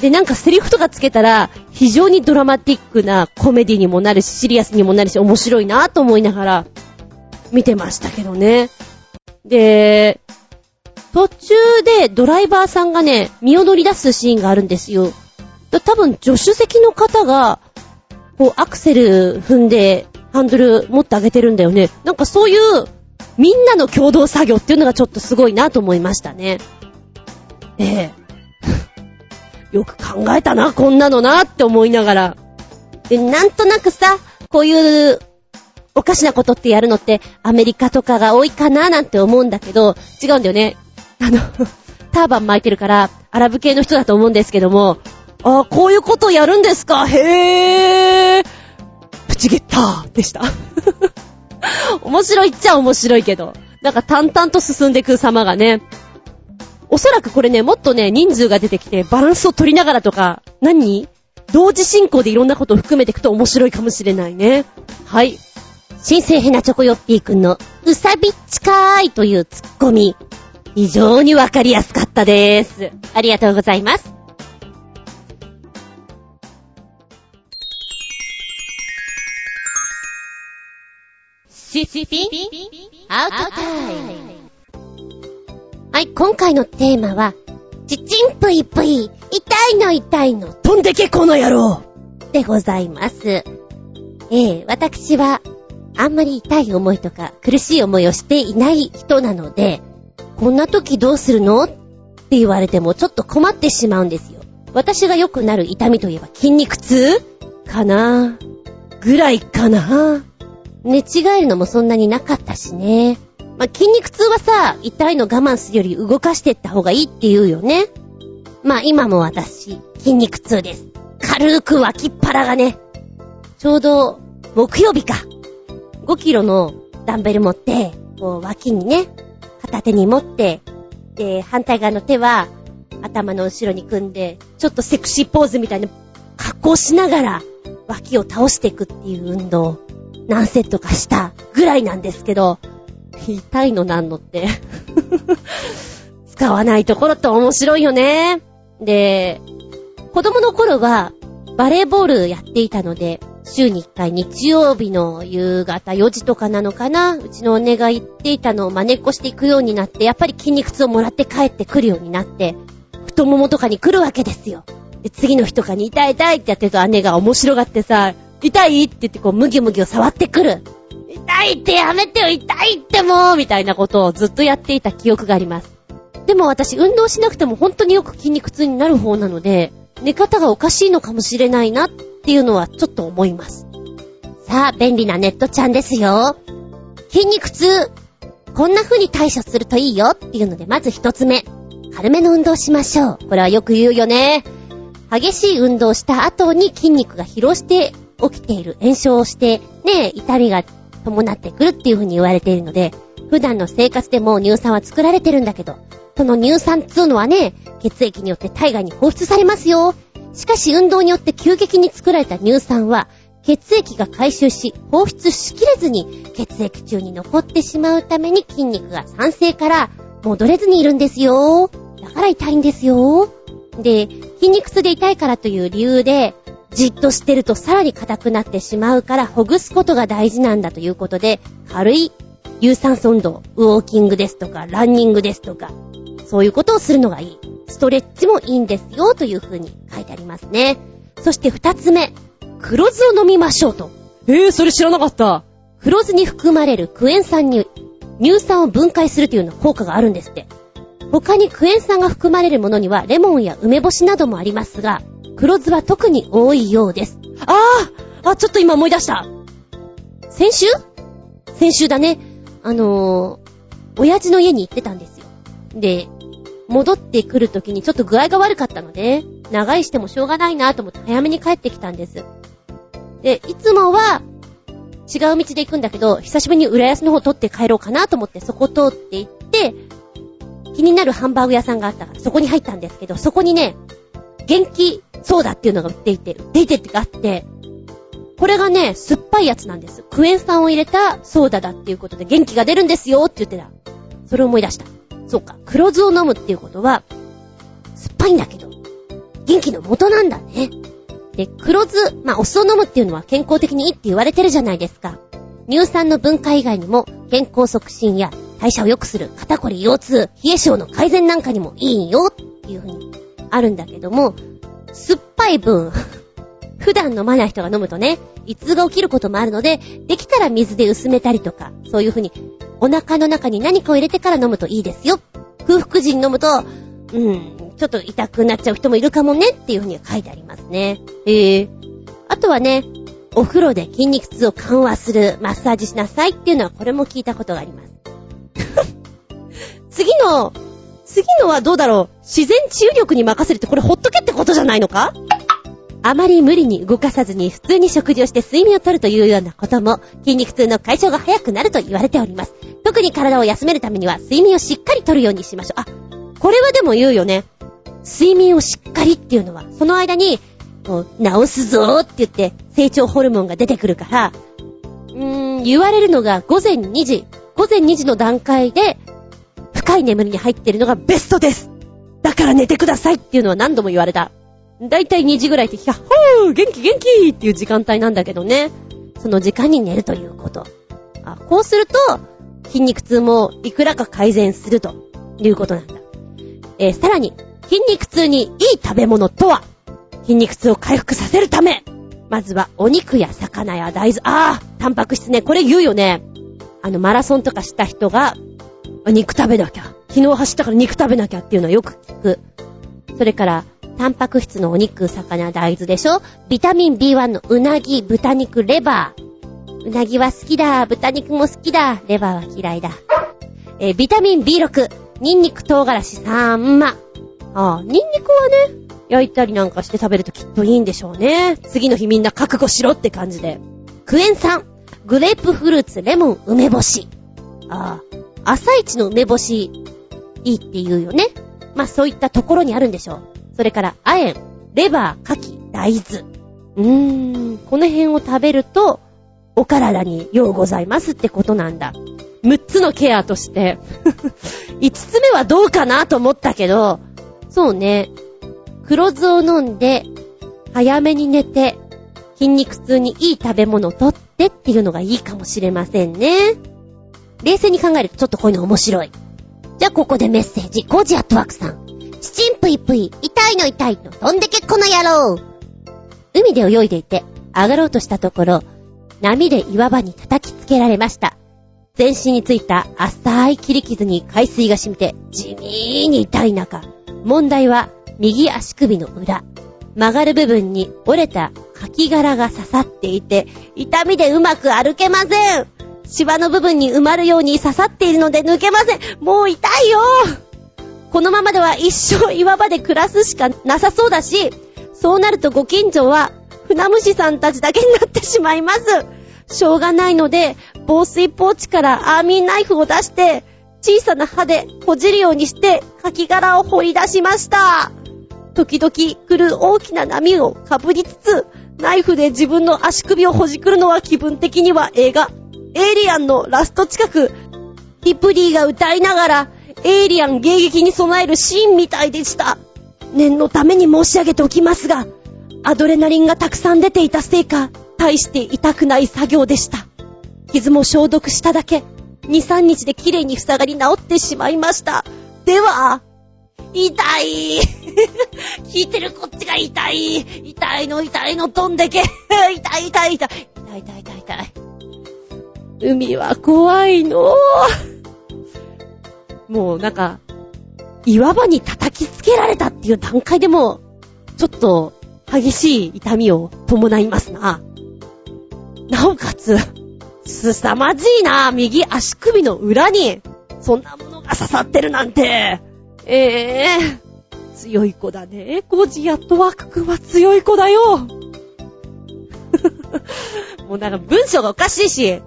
で、なんかセリフとかつけたら、非常にドラマティックなコメディにもなるし、シリアスにもなるし、面白いなと思いながら、見てましたけどね。で、途中でドライバーさんがね、身を乗り出すシーンがあるんですよ。多分、助手席の方が、こう、アクセル踏んで、ハンドル持ってあげてるんだよね。なんかそういう、みんなの共同作業っていうのがちょっとすごいなと思いましたね。ええ。よく考えたな、こんなのなって思いながら。で、なんとなくさ、こういう、おかしなことってやるのって、アメリカとかが多いかななんて思うんだけど、違うんだよね。あの、ターバン巻いてるから、アラブ系の人だと思うんですけども、ああ、こういうことやるんですか？へー。プチゲッターでした。面白いっちゃ面白いけど、なんか淡々と進んでく様がね、おそらくこれね、もっとね、人数が出てきて、バランスを取りながらとか、何？同時進行でいろんなことを含めていくと面白いかもしれないね。はい。新生ヘナチョコヨッピーくんの、うさびっちかーいというツッコミ、非常にわかりやすかったです。ありがとうございます。シシピンアウトタイムはい、今回のテーマは、ちちんぷいぷい、痛いの痛いの、飛んでけこの野郎でございます。ええ私は、あんまり痛い思いとか苦しい思いをしていない人なので、こんな時どうするの？って言われてもちょっと困ってしまうんですよ。私がよくなる痛みといえば筋肉痛？かな？ぐらいかな寝違えるのもそんなになかったしね。まあ、筋肉痛はさ、痛いの我慢するより動かしてった方がいいって言うよね。まあ今も私、筋肉痛です。軽く脇っ腹がね、ちょうど木曜日か。5キロのダンベル持って、こう脇にね、片手に持って、で、反対側の手は頭の後ろに組んで、ちょっとセクシーポーズみたいな格好しながら脇を倒していくっていう運動何セットかしたぐらいなんですけど、痛いのなんのって。使わないところって面白いよね。で、子供の頃はバレーボールやっていたので、週に1回日曜日の夕方4時とかなのかなうちのお姉が言っていたのを真似っこしていくようになって、やっぱり筋肉痛をもらって帰ってくるようになって、太ももとかに来るわけですよ。で、次の日とかに痛い痛いってやってると姉が面白がってさ、痛いって言ってこう、ムギムギを触ってくる。痛いってやめてよ痛いってもうみたいなことをずっとやっていた記憶があります。でも私運動しなくても本当によく筋肉痛になる方なので、寝方がおかしいのかもしれないなっていうのはちょっと思います。さあ、便利なネットちゃんですよ。筋肉痛。こんな風に対処するといいよっていうので、まず一つ目。軽めの運動しましょう。これはよく言うよね。激しい運動した後に筋肉が疲労して起きている、炎症をして、ね、痛みが伴ってくるっていう風に言われているので、普段の生活でも乳酸は作られてるんだけど、その乳酸っつうのはね、血液によって体外に放出されますよ。しかし運動によって急激に作られた乳酸は、血液が回収し、放出しきれずに血液中に残ってしまうために筋肉が酸性から戻れずにいるんですよ。だから痛いんですよ。で、筋肉痛で痛いからという理由で、じっとしてるとさらに硬くなってしまうからほぐすことが大事なんだということで、軽い有酸素運動、ウォーキングですとか、ランニングですとか、そういうことをするのがいい。ストレッチもいいんですよというふうに書いてありますね。そして二つ目、黒酢を飲みましょうと。えー、それ知らなかった。黒酢に含まれるクエン酸に乳酸を分解するというような効果があるんですって。他にクエン酸が含まれるものにはレモンや梅干しなどもありますが、黒酢は特に多いようです。あーあ、ちょっと今思い出した。先週？先週だね。あのー、親父の家に行ってたんですよ。で、戻ってくる時にちょっと具合が悪かったので、長居してもしょうがないなと思って早めに帰ってきたんです。で、いつもは違う道で行くんだけど、久しぶりに浦安の方通って帰ろうかなと思ってそこ通って行って、気になるハンバーグ屋さんがあったからそこに入ったんですけど、そこにね、元気ソーダっていうのが売っていて、売っていてってがあって、これがね、酸っぱいやつなんです。クエン酸を入れたソーダだっていうことで元気が出るんですよって言ってた。それを思い出した。そうか、黒酢を飲むっていうことは、酸っぱいんだけど、元気の元なんだね。で、黒酢、まあ、お酢を飲むっていうのは健康的にいいって言われてるじゃないですか。乳酸の分解以外にも、健康促進や代謝を良くする肩こり、腰痛、冷え性の改善なんかにもいいよっていうふうにあるんだけども、酸っぱい分 普段飲まない人が飲むとね、胃痛が起きることもあるので、できたら水で薄めたりとか、そういうふうに、お腹の中に何かを入れてから飲むといいですよ。空腹時に飲むと、うん、ちょっと痛くなっちゃう人もいるかもねっていうふうに書いてありますね。へえ。あとはね、お風呂で筋肉痛を緩和するマッサージしなさいっていうのはこれも聞いたことがあります。次の、次のはどうだろう？自然治癒力に任せるってこれほっとけってことじゃないのか？あまり無理に動かさずに普通に食事をして睡眠をとるというようなことも筋肉痛の解消が早くなると言われております。特に体を休めるためには睡眠をしっかりとるようにしましょう。あ、これはでも言うよね。睡眠をしっかりっていうのは、その間に、治すぞーって言って成長ホルモンが出てくるから、うーん、言われるのが午前2時、午前2時の段階で深い眠りに入ってるのがベストですだから寝てくださいっていうのは何度も言われた。だいたい2時ぐらいって、ひゃっほー元気元気っていう時間帯なんだけどね。その時間に寝るということ。あ、こうすると、筋肉痛もいくらか改善するということなんだ。えー、さらに、筋肉痛にいい食べ物とは？筋肉痛を回復させるためまずはお肉や魚や大豆、ああタンパク質ね、これ言うよね。あの、マラソンとかした人が、肉食べなきゃ。昨日走ったから肉食べなきゃっていうのはよく聞く。それから、タンパク質のお肉、魚、大豆でしょ？ビタミン B1 のうなぎ、豚肉、レバー。うなぎは好きだ。豚肉も好きだ。レバーは嫌いだ。えー、ビタミン B6、ニンニク、唐辛子、サンマ。ああ、ニンニクはね、焼いたりなんかして食べるときっといいんでしょうね。次の日みんな覚悟しろって感じで。クエン酸、グレープフルーツ、レモン、梅干し。ああ、朝一の梅干し、いいって言うよね。まあそういったところにあるんでしょう。それから、亜鉛、レバー、牡蠣、大豆。うーん、この辺を食べると、お体にようございますってことなんだ。6つのケアとして 5つ目はどうかなと思ったけど、そうね。黒酢を飲んで、早めに寝て、筋肉痛にいい食べ物をとってっていうのがいいかもしれませんね。冷静に考えるとちょっとこういうの面白い。じゃあここでメッセージ。コージアットワークさん。チチンプイプイ、痛いの痛いの、飛んでけこの野郎海で泳いでいて、上がろうとしたところ、波で岩場に叩きつけられました。全身についた浅い切り傷に海水が染みて、地味に痛い中、問題は右足首の裏。曲がる部分に折れた柿殻が刺さっていて、痛みでうまく歩けません。芝の部分に埋まるように刺さっているので抜けません。もう痛いよこのままでは一生岩場で暮らすしかなさそうだし、そうなるとご近所は船虫さんたちだけになってしまいます。しょうがないので、防水ポーチからアーミーナイフを出して、小さな歯でほじるようにして、柿殻を掘り出しました。時々来る大きな波をかぶりつつ、ナイフで自分の足首をほじくるのは気分的には映画、エイリアンのラスト近く、リプリーが歌いながら、エイリアン迎撃に備えるシーンみたいでした。念のために申し上げておきますが、アドレナリンがたくさん出ていたせいか、大して痛くない作業でした。傷も消毒しただけ、2、3日で綺麗に塞がり治ってしまいました。では、痛い 聞いてるこっちが痛い痛いの痛いの飛んでけ 痛い痛い痛い痛い痛い痛い痛い海は怖いのもうなんか、岩場に叩きつけられたっていう段階でも、ちょっと激しい痛みを伴いますな。なおかつ、凄まじいな、右足首の裏にそんなものが刺さってるなんて。ええ強い子だね。ゴジアとワーク君は強い子だよ。もうなんか文章がおかしいし。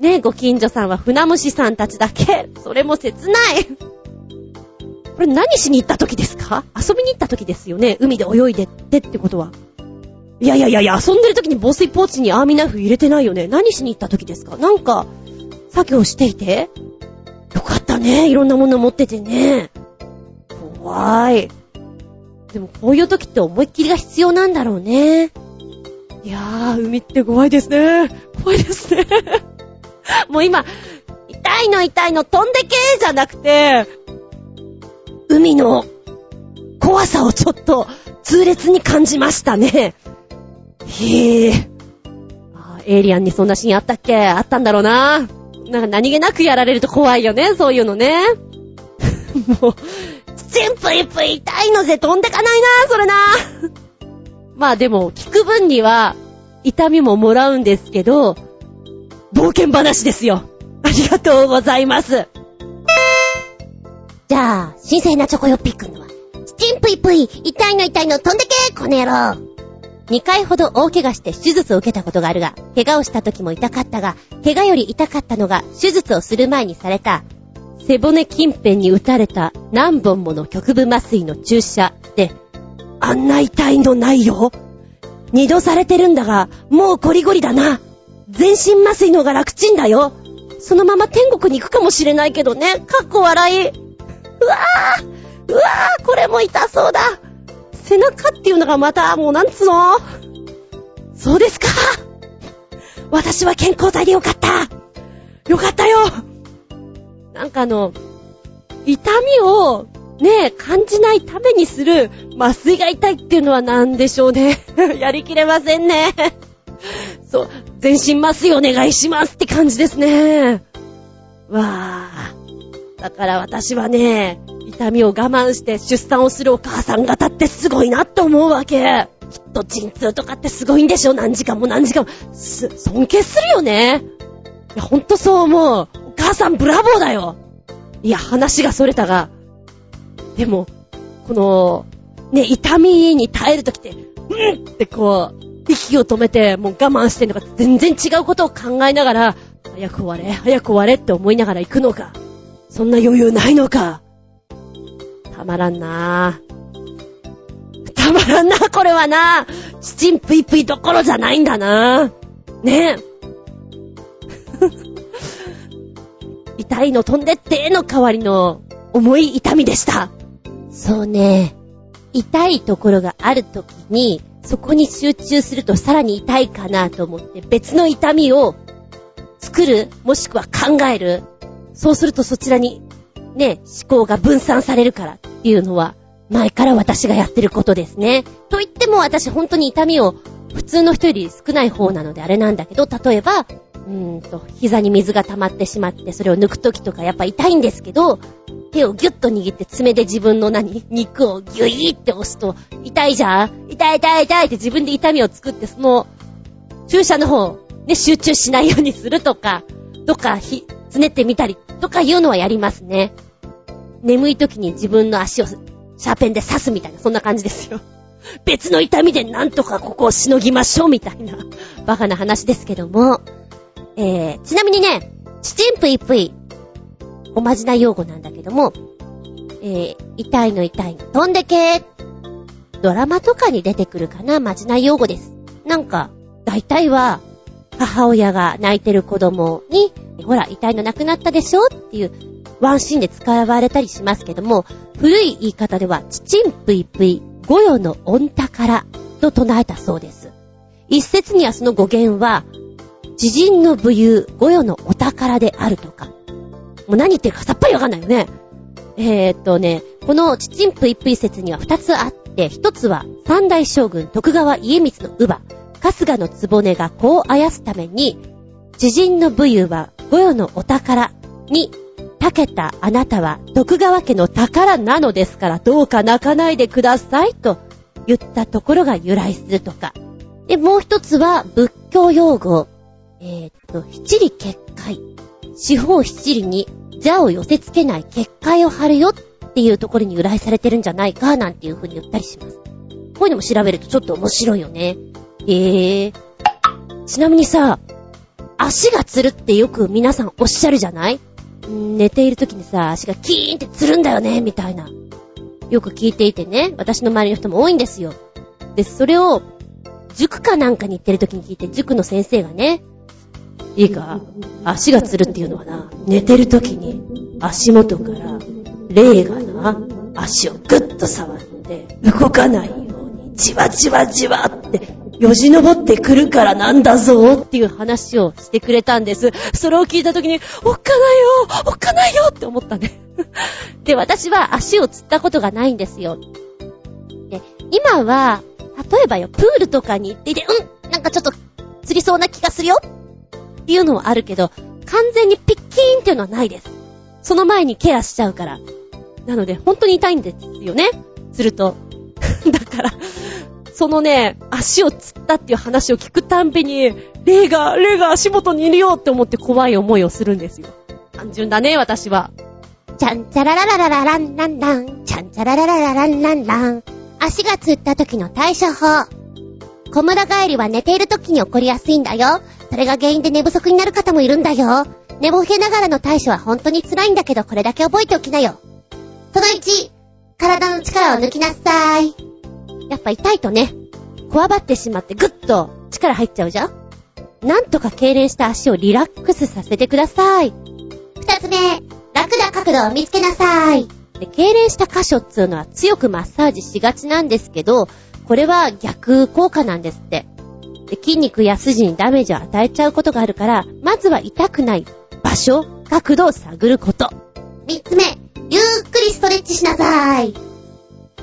ねご近所さんは船虫さんたちだけ。それも切ない。これ何しに行った時ですか？遊びに行った時ですよね。海で泳いでってってことは。いやいやいやいや、遊んでる時に防水ポーチにアーミナイフ入れてないよね。何しに行った時ですか？なんか、作業していてよかったね。いろんなもの持っててね。怖い。でもこういう時って思いっきりが必要なんだろうね。いやー、海って怖いですね。怖いですね。もう今、痛いの痛いの飛んでけーじゃなくて、海の怖さをちょっと痛烈に感じましたね。へえ。あエイリアンにそんなシーンあったっけ？あったんだろうな。なんか何気なくやられると怖いよね、そういうのね。もう、チンプイプイ痛いのぜ飛んでかないな、それな。まあでも、聞く分には、痛みももらうんですけど、冒険話ですよ。ありがとうございます。じゃあ、新鮮なチョコヨッピーくんのは、チンプイプイ、痛いの痛いの飛んでけこの野郎2回ほど大怪我して手術を受けたことがあるが、怪我をした時も痛かったが、怪我より痛かったのが手術をする前にされた、背骨近辺に打たれた何本もの局部麻酔の注射で、あんな痛いのないよ。二度されてるんだが、もうゴリゴリだな。全身麻酔の方が楽ちんだよ。そのまま天国に行くかもしれないけどね。かっこ笑い。うわぁうわぁこれも痛そうだ背中っていうのがまた、もうなんつうの？そうですか私は健康体でよかったよかったよなんかあの、痛みをね、感じないためにする麻酔が痛いっていうのは何でしょうね。やりきれませんね。そう、全身麻酔お願いしますって感じですね。わー。だから私はね、痛みを我慢して出産をするお母さん方ってすごいなって思うわけ。きっと陣痛とかってすごいんでしょ何時間も何時間も。す、尊敬するよね。いや、ほんとそう思う。お母さんブラボーだよ。いや、話がそれたが。でも、この、ね、痛みに耐えるときって、うんってこう、息を止めて、もう我慢してんのか全然違うことを考えながら、早く終われ、早く終われって思いながら行くのか。そんな余裕ないのか。たまらんなぁ。たまらんな、これはな。チチンプイプイどころじゃないんだな。ねえ。痛いの飛んでっての代わりの重い痛みでした。そうね。痛いところがあるときに、そこに集中するとさらに痛いかなと思って別の痛みを作る、もしくは考える。そうするとそちらにね、思考が分散されるからっていうのは、前から私がやってることですね。と言っても私本当に痛みを普通の人より少ない方なのであれなんだけど、例えば、うーんと、膝に水が溜まってしまって、それを抜くときとかやっぱ痛いんですけど、手をギュッと握って爪で自分の何？肉をギュイって押すと、痛いじゃん？痛い痛い痛いって自分で痛みを作って、その、注射の方、ね、集中しないようにするとか、とか、ひ、つねってみたり、とかいうのはやりますね。眠い時に自分の足をシャーペンで刺すみたいな、そんな感じですよ。別の痛みでなんとかここをしのぎましょうみたいな、バカな話ですけども。えー、ちなみにね、チチンプイプイ、おまじない用語なんだけども、えー、痛いの痛いの飛んでけ？ー。ドラマとかに出てくるかな、まじない用語です。なんか、大体は、母親が泣いてる子供に、ほら、痛いのなくなったでしょ？っていうワンシーンで使われたりしますけども、古い言い方では、チチンプイプイ、御用の御宝と唱えたそうです。一説にはその語源は、知人の武勇、御用のお宝であるとか。もう何言ってるかさっぱりわかんないよね。えー、っとね、このチチンプイプイ説には二つあって、一つは三代将軍徳川家光の乳母、春日の局が子をあやすために、知人の武勇は御用のお宝にたけたあなたは徳川家の宝なのですからどうか泣かないでくださいと言ったところが由来するとか。で、もう一つは仏教用語。えー、っと、七里結界。四方七里に蛇を寄せ付けない結界を張るよっていうところに由来されてるんじゃないかなんていう風に言ったりします。こういうのも調べるとちょっと面白いよね。へえ。ちなみにさ、足がつるってよく皆さんおっしゃるじゃない？寝ている時にさ、足がキーンってつるんだよね、みたいな。よく聞いていてね、私の周りの人も多いんですよ。で、それを、塾かなんかに行ってる時に聞いて、塾の先生がね、いいか、足がつるっていうのはな、寝てる時に足元から霊がな、足をぐっと触って動かないようにじわじわじわってよじ登ってくるからなんだぞっていう話をしてくれたんです。それを聞いた時に、おっかないよおっかないよって思ったね。で、私は足をつったことがないんですよ。で、今は、例えばよ、プールとかに行っていて、うんなんかちょっと釣りそうな気がするよっていうのはあるけど、完全にピッキーンっていうのはないです。その前にケアしちゃうから。なので、本当に痛いんですよね。すると。だから、そのね、足をつったっていう話を聞くたんびに、霊が、霊が足元にいるよって思って怖い思いをするんですよ。単純だね、私は。ちゃんちゃららららららんらんらん。ちゃんちゃらららららんらんらん。足がつった時の対処法。小村帰りは寝ている時に起こりやすいんだよ。それが原因で寝不足になる方もいるんだよ。寝ぼけながらの対処は本当に辛いんだけど、これだけ覚えておきなよ。その1、体の力を抜きなさい。やっぱ痛いとね、こわばってしまってぐっと力入っちゃうじゃんなんとか痙攣した足をリラックスさせてください。二つ目、楽な角度を見つけなさい。で、痙攣した箇所っつうのは強くマッサージしがちなんですけど、これは逆効果なんですって。で筋肉や筋にダメージを与えちゃうことがあるから、まずは痛くない場所、角度を探ること。三つ目、ゆっくりストレッチしなさい。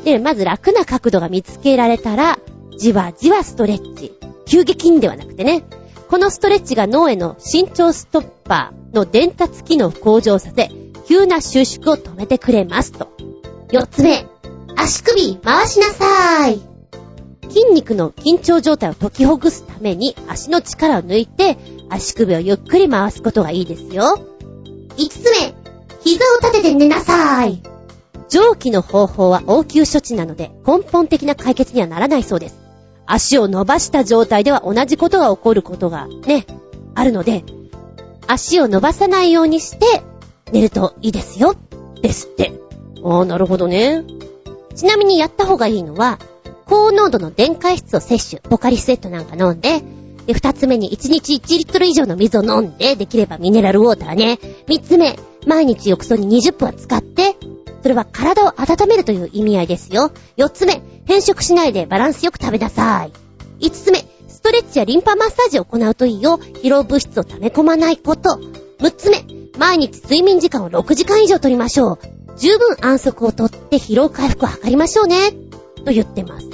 で、まず楽な角度が見つけられたら、じわじわストレッチ。急激にではなくてね。このストレッチが脳への身長ストッパーの伝達機能を向上させ、急な収縮を止めてくれますと。四つ目、足首回しなさい。筋肉の緊張状態を解きほぐすために足の力を抜いて足首をゆっくり回すことがいいですよ。五つ目、膝を立てて寝なさい。上記の方法は応急処置なので根本的な解決にはならないそうです。足を伸ばした状態では同じことが起こることがね、あるので、足を伸ばさないようにして寝るといいですよ。ですって。ああ、なるほどね。ちなみにやった方がいいのは、高濃度の電解質を摂取、ポカリスエットなんか飲んで、で、二つ目に1日1リットル以上の水を飲んで、できればミネラルウォーターね。三つ目、毎日浴槽に20分は使って、それは体を温めるという意味合いですよ。四つ目、変色しないでバランスよく食べなさい。五つ目、ストレッチやリンパマッサージを行うといいよ。疲労物質を溜め込まないこと。六つ目、毎日睡眠時間を6時間以上取りましょう。十分安息をとって疲労回復を図りましょうね。と言ってます。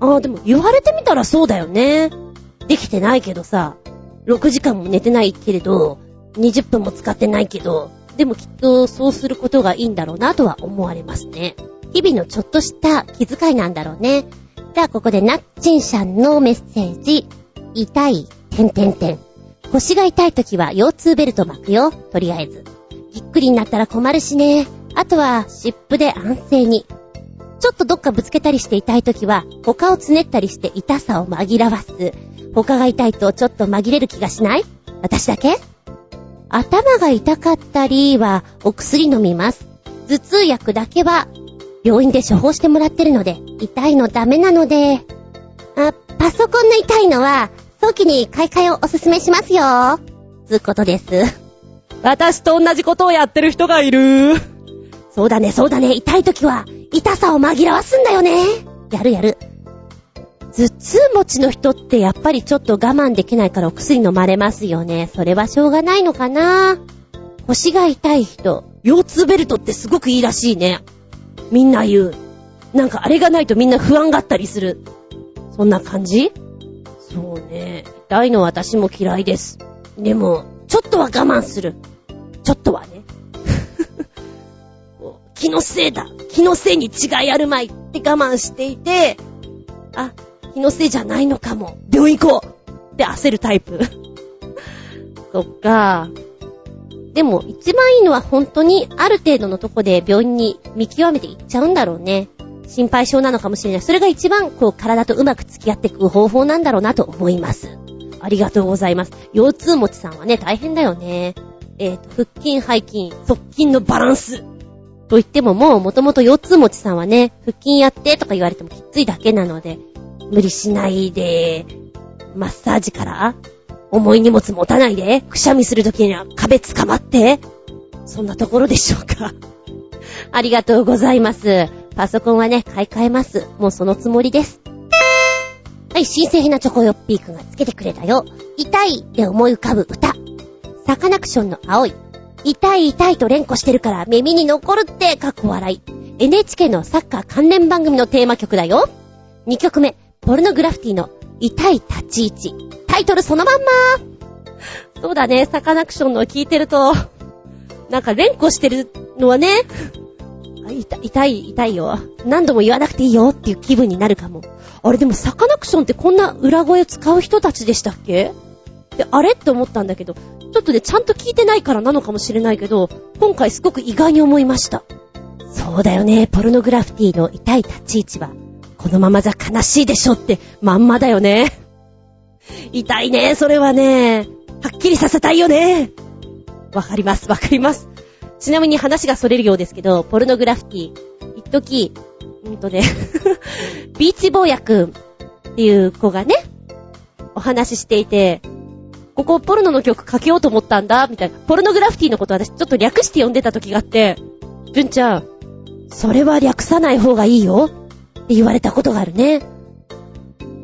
ああ、でも言われてみたらそうだよね。できてないけどさ、6時間も寝てないけれど、20分も使ってないけど、でもきっとそうすることがいいんだろうなとは思われますね。日々のちょっとした気遣いなんだろうね。じゃあここでナッチンさんのメッセージ。痛い、てんてんてん。腰が痛い時は腰痛ベルト巻くよ。とりあえず。ぎっくりになったら困るしね。あとは、湿布で安静に。ちょっとどっかぶつけたりして痛い時は、他をつねったりして痛さを紛らわす。他が痛いとちょっと紛れる気がしない？私だけ？頭が痛かったりはお薬飲みます。頭痛薬だけは病院で処方してもらってるので、痛いのダメなので、あ、パソコンの痛いのは早期に買い替えをおすすめしますよ。つうことです。私と同じことをやってる人がいる。そうだね、そうだね、痛い時は痛さを紛らわすんだよね。やるやる。頭痛持ちの人ってやっぱりちょっと我慢できないからお薬飲まれますよね。それはしょうがないのかな腰が痛い人、腰痛ベルトってすごくいいらしいね。みんな言う。なんかあれがないとみんな不安があったりする。そんな感じ？そうね。痛いの私も嫌いです。でも、ちょっとは我慢する。ちょっとはね。気のせいだ。気のせいに違いあるまいって我慢していて、あ、気のせいじゃないのかも。病院行こうって焦るタイプ。そっか。でも、一番いいのは本当にある程度のとこで病院に見極めていっちゃうんだろうね。心配性なのかもしれない。それが一番、こう、体とうまく付き合っていく方法なんだろうなと思います。ありがとうございます。腰痛持ちさんはね、大変だよね。えっ、ー、と、腹筋、背筋、側筋のバランス。と言ってももう、もともと腰痛持ちさんはね、腹筋やってとか言われてもきついだけなので、無理しないで、マッサージから重い荷物持たないで、くしゃみするときには壁捕まって、そんなところでしょうか。ありがとうございます。パソコンはね、買い替えます。もうそのつもりです。はい、新製品なチョコヨッピーくんがつけてくれたよ。痛いで思い浮かぶ歌。サカナクションの青い。痛い痛いと連呼してるから耳に残るって、かっこ笑い。NHK のサッカー関連番組のテーマ曲だよ。2曲目、ポルノグラフィティの痛い立ち位置。タイトルそのまんまそうだね、サカナクションの聞いてると、なんか連呼してるのはね、痛痛い、痛いよ。何度も言わなくていいよっていう気分になるかも。あれでもサカナクションってこんな裏声使う人たちでしたっけ？で、あれって思ったんだけど、ちょっとね、ちゃんと聞いてないからなのかもしれないけど、今回すごく意外に思いました。そうだよね、ポルノグラフィティの痛い立ち位置は、このままじゃ悲しいでしょってまんまだよね。痛いね、それはね。はっきりさせたいよね。わかります、わかります。ちなみに話が逸れるようですけど、ポルノグラフィティ、一時、うんとね ビーチ坊やくんっていう子がね、お話ししていて、ここポルノの曲かけようと思ったんだ、みたいな。ポルノグラフィティのこと私ちょっと略して呼んでた時があって、じゅんちゃん、それは略さない方がいいよって言われたことがあるね。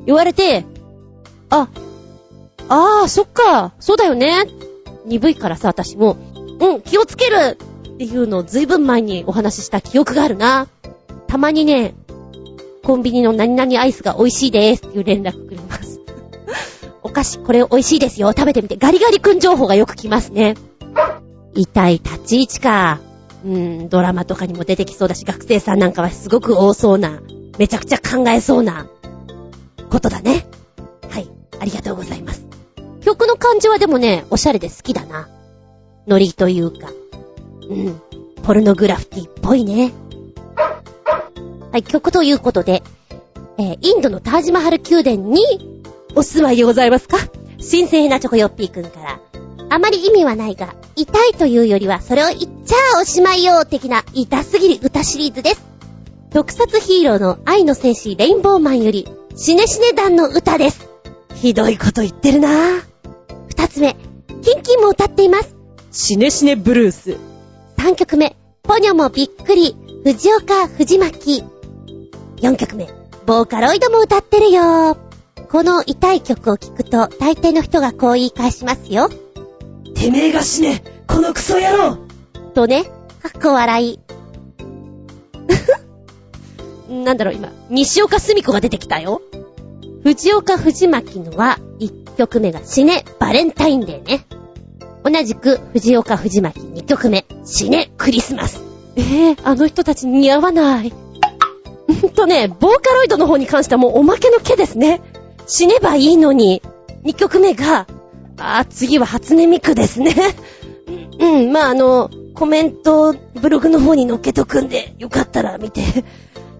言われて、あ、ああ、そっか、そうだよね。鈍いからさ、私も、うん、気をつけるっていうのを随分前にお話しした記憶があるな。たまにね、コンビニの何々アイスが美味しいですっていう連絡くれます。お菓子、これ美味しいですよ。食べてみて。ガリガリ君情報がよく来ますね。痛い立ち位置か。うん、ドラマとかにも出てきそうだし、学生さんなんかはすごく多そうな、めちゃくちゃ考えそうな、ことだね。はい、ありがとうございます。曲の感じはでもね、おしゃれで好きだな。ノリというか。うん。ポルノグラフィティっぽいね。はい、曲ということで、えー、インドのタージマハル宮殿にお住まいでございますか？新鮮なチョコヨッピーくんから。あまり意味はないが、痛いというよりはそれを言っちゃおしまいよ的な痛すぎる歌シリーズです。特撮ヒーローの愛の戦士レインボーマンより、シネシネ団の歌です。ひどいこと言ってるなぁ。二つ目、キンキンも歌っています。シネシネブルース。三曲目、ポニョもびっくり、藤岡藤巻。四曲目、ボーカロイドも歌ってるよ。この痛い曲を聴くと、大抵の人がこう言い返しますよ。てめえが死ねこのクソ野郎とね、かっこ笑い。なんだろう、今、西岡澄子が出てきたよ。藤岡藤巻のは、1曲目が死ねバレンタインデーね。同じく藤岡藤巻2曲目、死ねクリスマス。えー、あの人たちに似合わない。ん とね、ボーカロイドの方に関してはもうおまけの毛ですね。死ねばいいのに、2曲目が、あ、次は初音ミクですね。うん、まあ、あの、コメント、ブログの方に載っけとくんで、よかったら見て。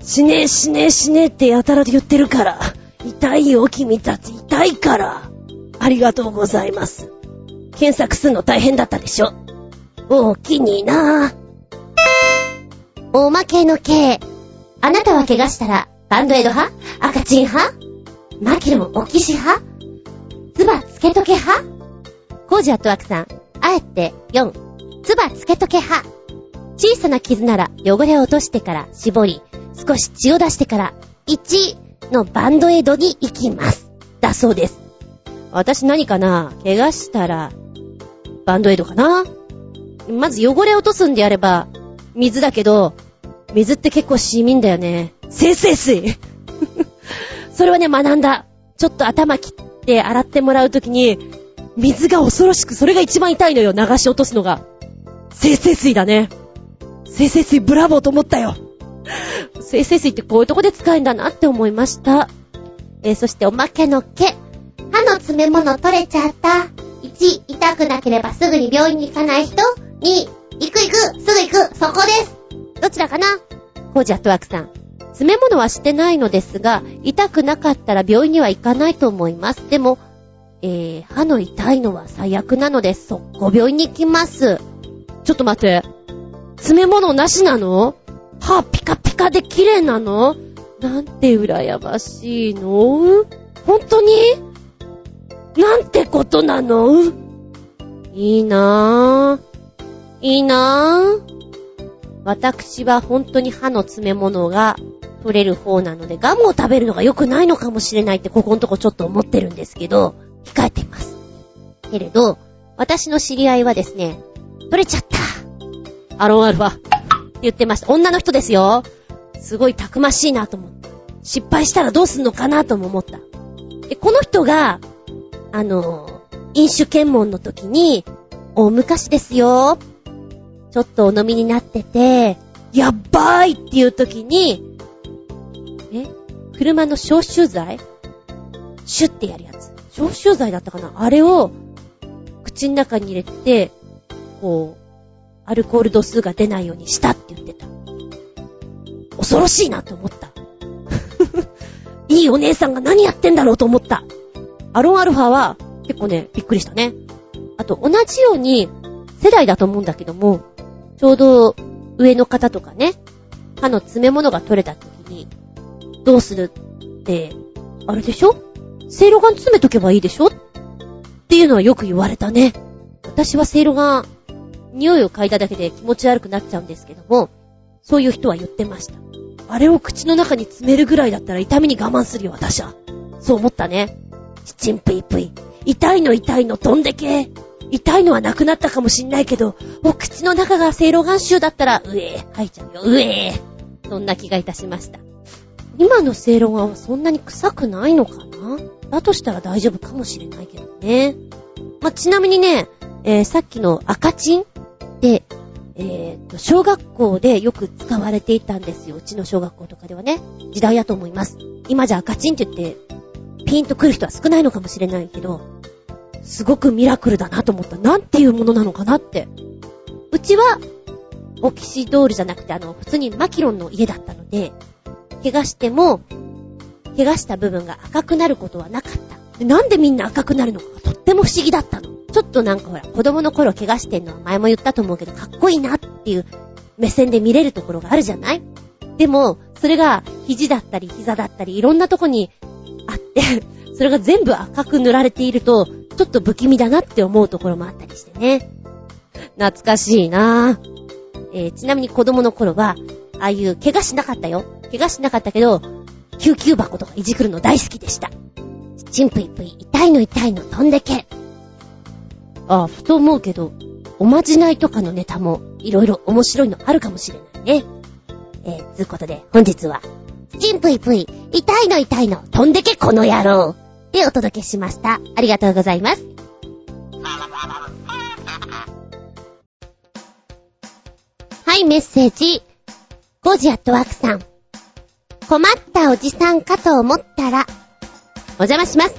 死ねえ死ねえ死ねえってやたらと言ってるから。痛いよ、君たち。痛いから。ありがとうございます。検索するの大変だったでしょ。おおきになおまけの系。あなたは怪我したら、バンドエド派？赤チン派？マキルもオキシ派？ツバつけとけ派？コージアットワークさん、あえて4、ツバつけとけ派。小さな傷なら汚れを落としてから絞り、少し血を出してから1のバンドエイドに行きます。だそうです。私何かな？怪我したら、バンドエイドかな？まず汚れ落とすんであれば、水だけど、水って結構染みんだよね。生成水それはね、学んだ。ちょっと頭切って洗ってもらうときに、水が恐ろしく、それが一番痛いのよ、流し落とすのが。生成水だね。生成水ブラボーと思ったよ。生成水ってこういうとこで使えんだなって思いました。えー、そしておまけの毛。歯の詰め物取れちゃった。1、痛くなければすぐに病院に行かない人 ?2、行く行く、すぐ行く、そこですどちらかな？コージアットワークさん。詰め物はしてないのですが、痛くなかったら病院には行かないと思います。でも、えー、歯の痛いのは最悪なので、速攻病院に行きます。ちょっと待って。詰め物なしなの？歯ピカピカで綺麗なの？なんて羨ましいの？本当に？なんてことなの？いいなぁ。いいなぁ。私は本当に歯の詰め物が取れる方なので、ガムを食べるのが良くないのかもしれないってここのとこちょっと思ってるんですけど、控えています。けれど、私の知り合いはですね、取れちゃった。アロンアルファ。って言ってました。女の人ですよ。すごいたくましいなと思って。失敗したらどうすんのかなとも思った。で、この人が、あの、飲酒検問の時に、大昔ですよ。ちょっとお飲みになってて、やっばーいっていう時に、え車の消臭剤？シュッてやるやつ。消臭剤だったかな？あれを、口の中に入れて、こう、アルコール度数が出ないようにしたって言ってた。恐ろしいなと思った。いいお姉さんが何やってんだろうと思った。アロンアルファは結構ね、びっくりしたね。あと同じように世代だと思うんだけども、ちょうど上の方とかね、歯の詰め物が取れた時に、どうするって、あれでしょ？セいろがん詰めとけばいいでしょ？っていうのはよく言われたね。私はセいろがん、匂いを嗅いだだけで気持ち悪くなっちゃうんですけども、そういう人は言ってました。あれを口の中に詰めるぐらいだったら痛みに我慢するよ、私は。そう思ったね。ちちんぷいぷい。痛いの痛いの飛んでけ。痛いのはなくなったかもしんないけど、お口の中がセいろがん臭だったら、うえー、吐いちゃうよ、うえー。そんな気がいたしました。今のセいろがんはそんなに臭くないのかな？だとしたら大丈夫かもしれないけどね。まあ、ちなみにね、えー、さっきの赤チンって、えーと、小学校でよく使われていたんですよ。うちの小学校とかではね。時代だと思います。今じゃ赤チンって言って、ピンと来る人は少ないのかもしれないけど、すごくミラクルだなと思った。なんていうものなのかなって。うちは、オキシドールじゃなくて、あの、普通にマキロンの家だったので、怪我しても、怪我した部分が赤くなることはなかった。でなんでみんな赤くなるのかがとっても不思議だったの。ちょっとなんかほら、子供の頃怪我してんのは前も言ったと思うけど、かっこいいなっていう目線で見れるところがあるじゃない？でも、それが肘だったり膝だったりいろんなとこにあって、それが全部赤く塗られていると、ちょっと不気味だなって思うところもあったりしてね。懐かしいなぁ。えー、ちなみに子供の頃は、ああいう怪我しなかったよ。怪我しなかったけど、救急箱とかいじくるの大好きでした。チンプイプイ、痛いの痛いの飛んでけ。ああ、ふと思うけど、おまじないとかのネタも、いろいろ面白いのあるかもしれないね。えー、つうことで、本日は、チンプイプイ、痛いの痛いの飛んでけこの野郎でお届けしました。ありがとうございます。はい、メッセージ。ゴジアットワークさん。困ったおじさんかと思ったら、お邪魔します。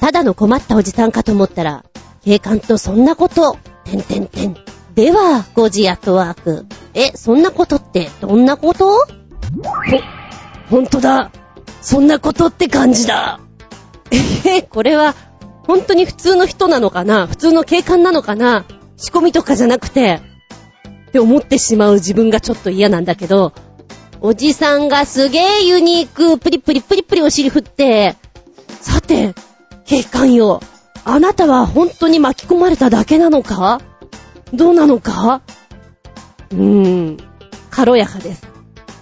ただの困ったおじさんかと思ったら、警官とそんなこと、てんてんてん。では、ゴジアットワーク。え、そんなことって、どんなこと？ほ、ほんとだ。そんなことって感じだ。え、これは、本当に普通の人なのかな？普通の警官なのかな？仕込みとかじゃなくて、って思ってしまう自分がちょっと嫌なんだけど、おじさんがすげえユニーク、プリプリプリプリお尻振って、さて、警官よ、あなたは本当に巻き込まれただけなのか？どうなのか？うーん、軽やかです。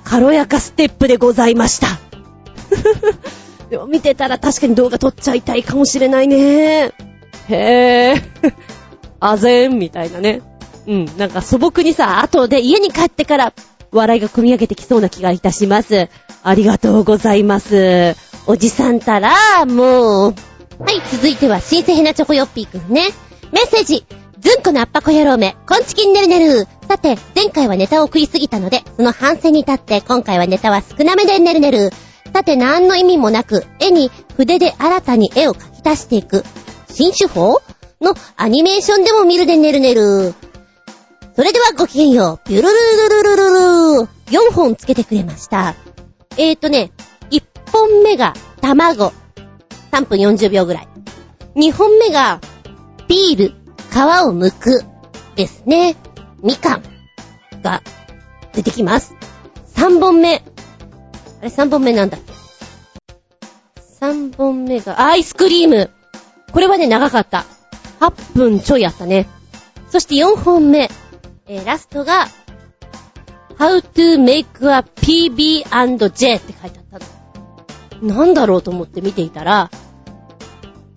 軽やかステップでございました。でも見てたら確かに動画撮っちゃいたいかもしれないね。へぇー。あぜんみたいなね。うん、なんか素朴にさ、後で家に帰ってから笑いが組み上げてきそうな気がいたします。ありがとうございます。おじさんたら、もう。はい、続いては、新鮮ヘナチョコヨッピーくんね。メッセージ。ずんこのアッパコ野郎め、こんちきんねるねる。さて、前回はネタを送りすぎたので、その反省に立って、今回はネタは少なめでねるねる。さて何の意味もなく、絵に筆で新たに絵を描き足していく、新手法？のアニメーションでも見るでねるねる。それではごきげんよう。ピュルルルルルルルー。4本つけてくれました。えーとね、1本目が卵。3分40秒ぐらい。2本目がビール。皮を剥く。ですね。みかん。が出てきます。3本目。あれ3本目なんだっけ ?3 本目がアイスクリーム。これはね、長かった。8分ちょいあったね。そして4本目。えー、ラストが、How to make a PB&J って書いてあったの。なんだろうと思って見ていたら、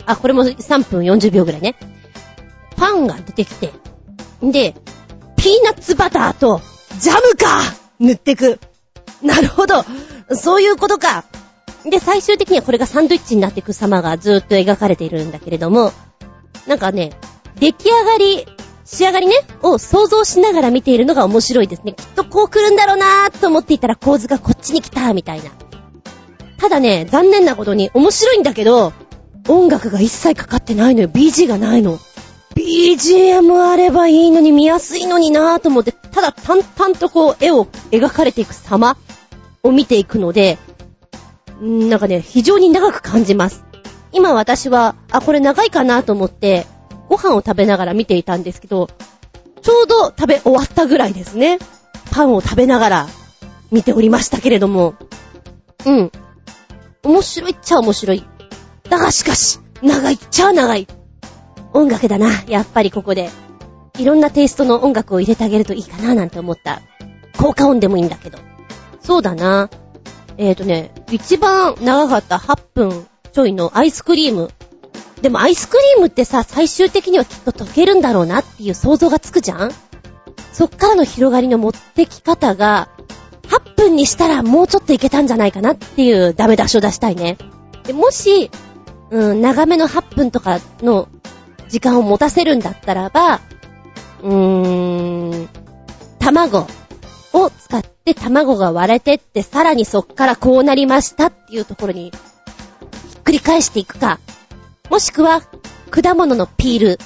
あ、これも3分40秒ぐらいね。パンが出てきて、で、ピーナッツバターとジャムか塗ってく。なるほど。そういうことか。で、最終的にはこれがサンドイッチになっていく様がずっと描かれているんだけれども、なんかね、出来上がり、仕上がりね、を想像しながら見ているのが面白いですね。きっとこう来るんだろうなーと思っていたら構図がこっちに来た、みたいな。ただね、残念なことに面白いんだけど、音楽が一切かかってないのよ。BG がないの。BGM あればいいのに見やすいのになぁと思って、ただ淡々とこう絵を描かれていく様を見ていくので、なんかね、非常に長く感じます。今私は、あ、これ長いかなと思って、ご飯を食べながら見ていたんですけど、ちょうど食べ終わったぐらいですね。パンを食べながら見ておりましたけれども。うん。面白いっちゃ面白い。だがしかし、長いっちゃ長い。音楽だな、やっぱりここで。いろんなテイストの音楽を入れてあげるといいかななんて思った。効果音でもいいんだけど。そうだな。えーとね、一番長かった8分ちょいのアイスクリーム。でもアイスクリームってさ、最終的にはきっと溶けるんだろうなっていう想像がつくじゃん？そっからの広がりの持ってき方が、8分にしたらもうちょっといけたんじゃないかなっていうダメ出しを出したいね。で、もし、うん、長めの8分とかの時間を持たせるんだったらば、うーん、卵を使って卵が割れてってさらにそっからこうなりましたっていうところにひっくり返していくか、もしくは果物のピール、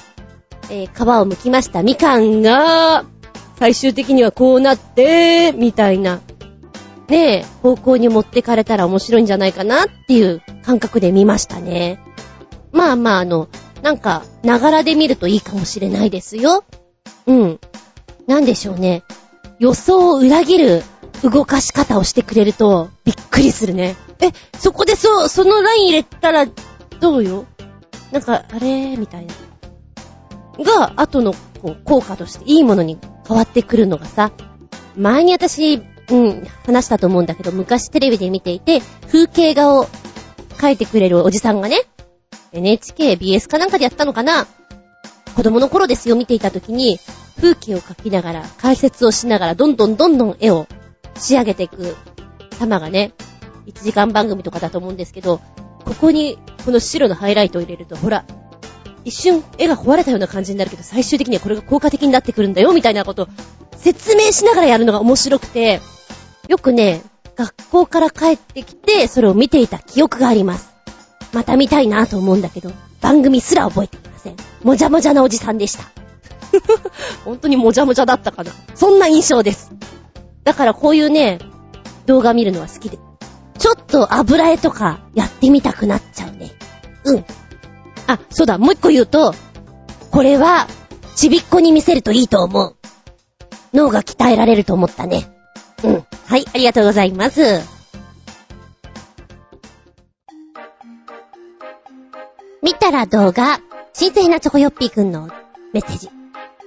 えー皮を剥きましたみかんが最終的にはこうなって、みたいな、ねえ、方向に持ってかれたら面白いんじゃないかなっていう感覚で見ましたね。まあまああの、なんか、ながらで見るといいかもしれないですよ。うん。なんでしょうね。予想を裏切る動かし方をしてくれると、びっくりするね。え、そこでそ、そのライン入れたら、どうよ？なんか、あれ？みたいな。が、後の、こう、効果としていいものに変わってくるのがさ、前に私、うん、話したと思うんだけど、昔テレビで見ていて、風景画を描いてくれるおじさんがね、NHK、BS かなんかでやったのかな？子供の頃ですよ、見ていた時に、風景を描きながら、解説をしながら、どんどんどんどん絵を仕上げていく様がね、1時間番組とかだと思うんですけど、ここに、この白のハイライトを入れると、ほら、一瞬絵が壊れたような感じになるけど、最終的にはこれが効果的になってくるんだよ、みたいなことを説明しながらやるのが面白くて、よくね、学校から帰ってきて、それを見ていた記憶があります。また見たいなと思うんだけど、番組すら覚えていません。もじゃもじゃなおじさんでした。本当にもじゃもじゃだったかな。そんな印象です。だからこういうね、動画見るのは好きで。ちょっと油絵とかやってみたくなっちゃうね。うん。あ、そうだ、もう一個言うと、これは、ちびっこに見せるといいと思う。脳が鍛えられると思ったね。うん。はい、ありがとうございます。見たら動画、新鮮なチョコヨッピーくんのメッセージ。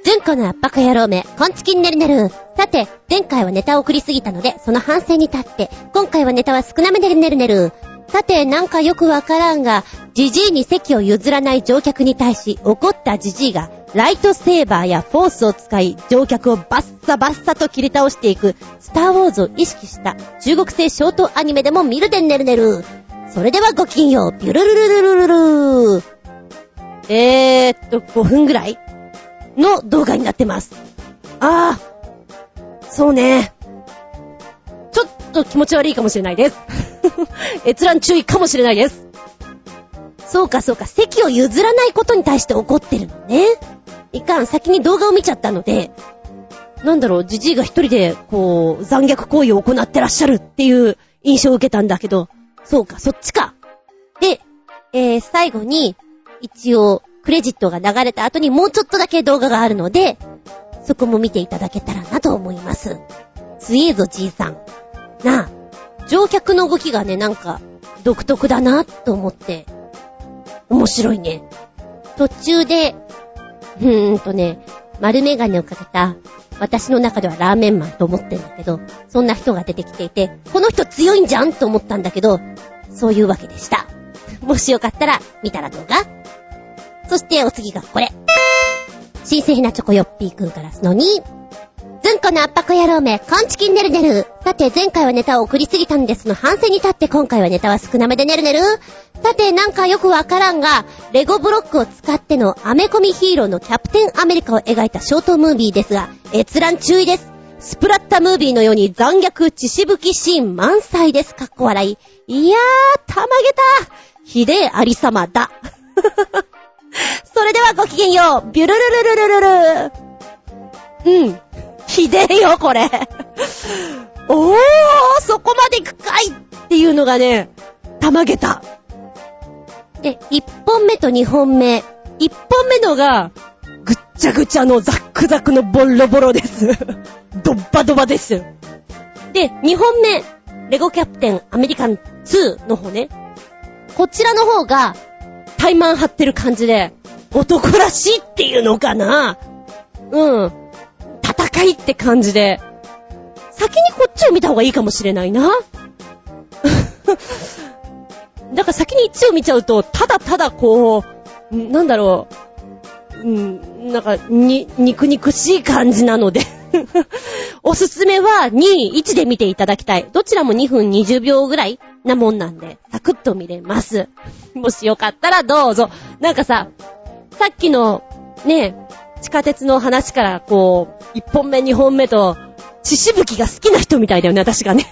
純子の圧迫野郎め、こんちきにねるねる。さて、前回はネタを送りすぎたので、その反省に立って、今回はネタは少なめでねるねる。さて、なんかよくわからんが、じじいに席を譲らない乗客に対し、怒ったじじいが、ライトセーバーやフォースを使い、乗客をバッサバッサと切り倒していく、スターウォーズを意識した中国製ショートアニメでも見るでねるねる。それではごきんよう、ピュルルルルルルルー。えーっと、5分ぐらい？の動画になってます。あー、そうね。ちょっと気持ち悪いかもしれないです。閲覧注意かもしれないです。そうかそうか、席を譲らないことに対して怒ってるのね。いかん、先に動画を見ちゃったので、なんだろう、じじいが一人で、こう、残虐行為を行ってらっしゃるっていう印象を受けたんだけど、そうか、そっちか。で、えー、最後に、一応、クレジットが流れた後にもうちょっとだけ動画があるので、そこも見ていただけたらなと思います。強えぞ、じいさん。なあ、乗客の動きがね、なんか、独特だな、と思って、面白いね。途中で、うーんとね、丸メガネをかけた、私の中ではラーメンマンと思ってんだけど、そんな人が出てきていて、この人強いんじゃんと思ったんだけど、そういうわけでした。もしよかったら、見たらどうか？そしてお次がこれ。新鮮なチョコヨッピーくんからの2。ずんこの圧迫野郎め、カンチキンねるねる。さて、前回はネタを送りすぎたんですの反省に立って今回はネタは少なめでねるねる。さて、なんかよくわからんが、レゴブロックを使ってのアメコミヒーローのキャプテンアメリカを描いたショートムービーですが、閲覧注意です。スプラッタムービーのように残虐血しぶきシーン満載です。かっこ笑い。いやー、たまげた。ひでえありさまだ。それではごきげんよう。ビュルルルルルルル。うん。ひでえよ、これ。おー、そこまで行くかいっていうのがね、たまげた。で、1本目と2本目。1本目のが、ぐっちゃぐちゃのザックザクのボロボロです。ドッバドバです。で、2本目、レゴキャプテンアメリカン2の方ね。こちらの方が、怠慢張ってる感じで、男らしいっていうのかな？うん。戦いって感じで、先にこっちを見た方がいいかもしれないな。だから先に1を見ちゃうと、ただただこう、なんだろう、うん、なんか、に、肉肉しい感じなのでおすすめは2、1で見ていただきたい。どちらも2分20秒ぐらいなもんなんで、サクッと見れます。もしよかったらどうぞ。なんかさ、さっきの、ね、地下鉄の話からこう、一本目二本目と、血しぶきが好きな人みたいだよね、私がね。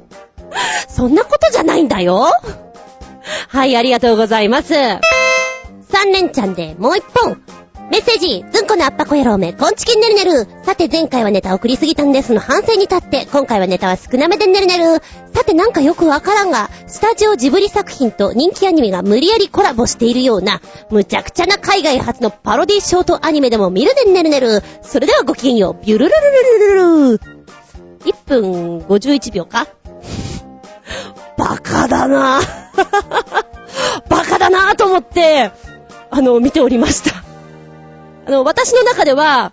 そんなことじゃないんだよ。はい、ありがとうございます。三連チャンでもう一本。メッセージ、ずんこのアッパコ野郎め、こんちきんねるねる。さて前回はネタ送りすぎたんですの反省に立って、今回はネタは少なめでねるねる。さてなんかよくわからんが、スタジオジブリ作品と人気アニメが無理やりコラボしているような、むちゃくちゃな海外発のパロディショートアニメでも見るでねるねる。それではごきげんよう、ビュルルルルルルル。1分51秒かバカだなバカだなと思って、あの、見ておりました。あの、私の中では、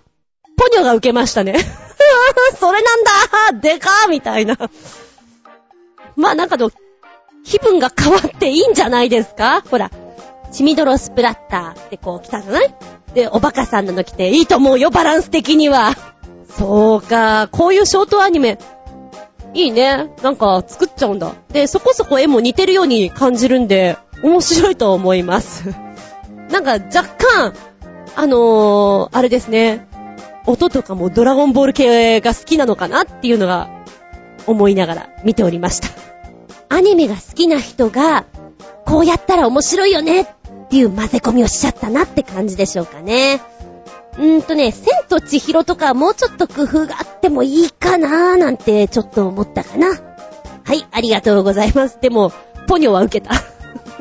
ポニョが受けましたね。それなんだでかーみたいな。まあなんかの、気分が変わっていいんじゃないですか？ほら、チミドロスプラッターってこう来たじゃない？で、おバカさんなの来ていいと思うよ、バランス的には。そうか、こういうショートアニメ、いいね。なんか作っちゃうんだ。で、そこそこ絵も似てるように感じるんで、面白いと思います。なんか若干、あのー、あれですね。音とかもドラゴンボール系が好きなのかなっていうのが思いながら見ておりました。アニメが好きな人が、こうやったら面白いよねっていう混ぜ込みをしちゃったなって感じでしょうかね。うーんとね、千と千尋とかもうちょっと工夫があってもいいかなーなんてちょっと思ったかな。はい、ありがとうございます。でも、ポニョは受けた。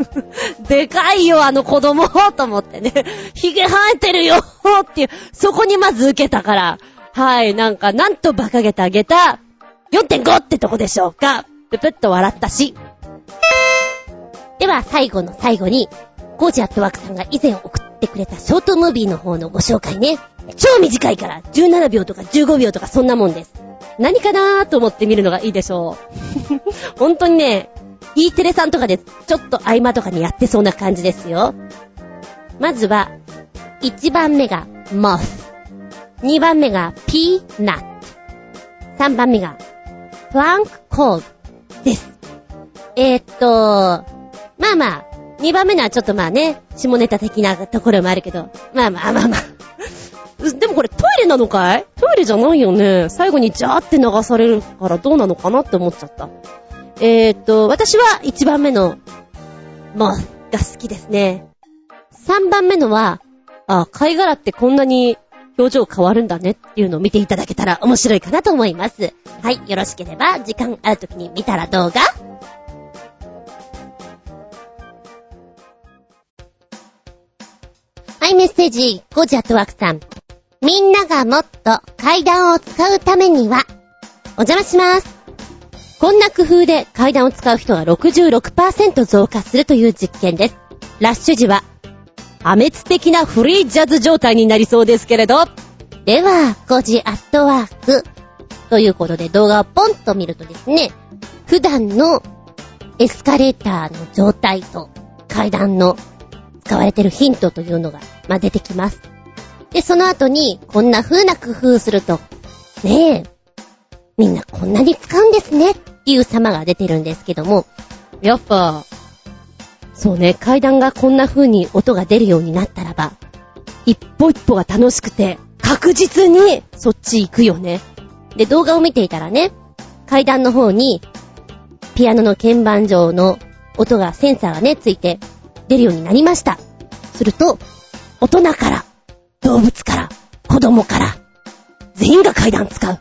でかいよ、あの子供と思ってね。髭生えてるよっていう、そこにまず受けたから。はい、なんか、なんと馬鹿げてあげた、4.5ってとこでしょうか。ぷぷっと笑ったし。では、最後の最後に、ゴージアットワークさんが以前送ってくれたショートムービーの方のご紹介ね。超短いから、17秒とか15秒とかそんなもんです。何かなーと思って見るのがいいでしょう。本当にね、E テレさんとかでちょっと合間とかにやってそうな感じですよ。まずは、1番目が moth。2番目が peanut。3番目が plank cold です。えー、っと、まあまあ、2番目のはちょっとまあね、下ネタ的なところもあるけど、まあまあまあまあ。でもこれトイレなのかい？トイレじゃないよね。最後にジャーって流されるからどうなのかなって思っちゃった。えー、っと、私は1番目の、モスが好きですね。3番目のは、あ、貝殻ってこんなに表情変わるんだねっていうのを見ていただけたら面白いかなと思います。はい、よろしければ時間ある時に見たら動画はい、メッセージ、ゴジアトワクさん。みんながもっと階段を使うためには、お邪魔します。こんな工夫で階段を使う人が66%増加するという実験です。ラッシュ時は破滅的なフリージャズ状態になりそうですけれど。では、5時アットワーク。ということで動画をポンと見るとですね、普段のエスカレーターの状態と階段の使われてるヒントというのが、まあ、出てきます。で、その後に、こんな風な工夫すると、ねえ、みんなこんなに使うんですねっいう様が出てるんですけども、やっぱ、そうね、階段がこんな風に音が出るようになったらば、一歩一歩が楽しくて、確実にそっち行くよね。で、動画を見ていたらね、階段の方に、ピアノの鍵盤上の音が、センサーがね、ついて出るようになりました。すると、大人から、動物から、子供から、全員が階段使う。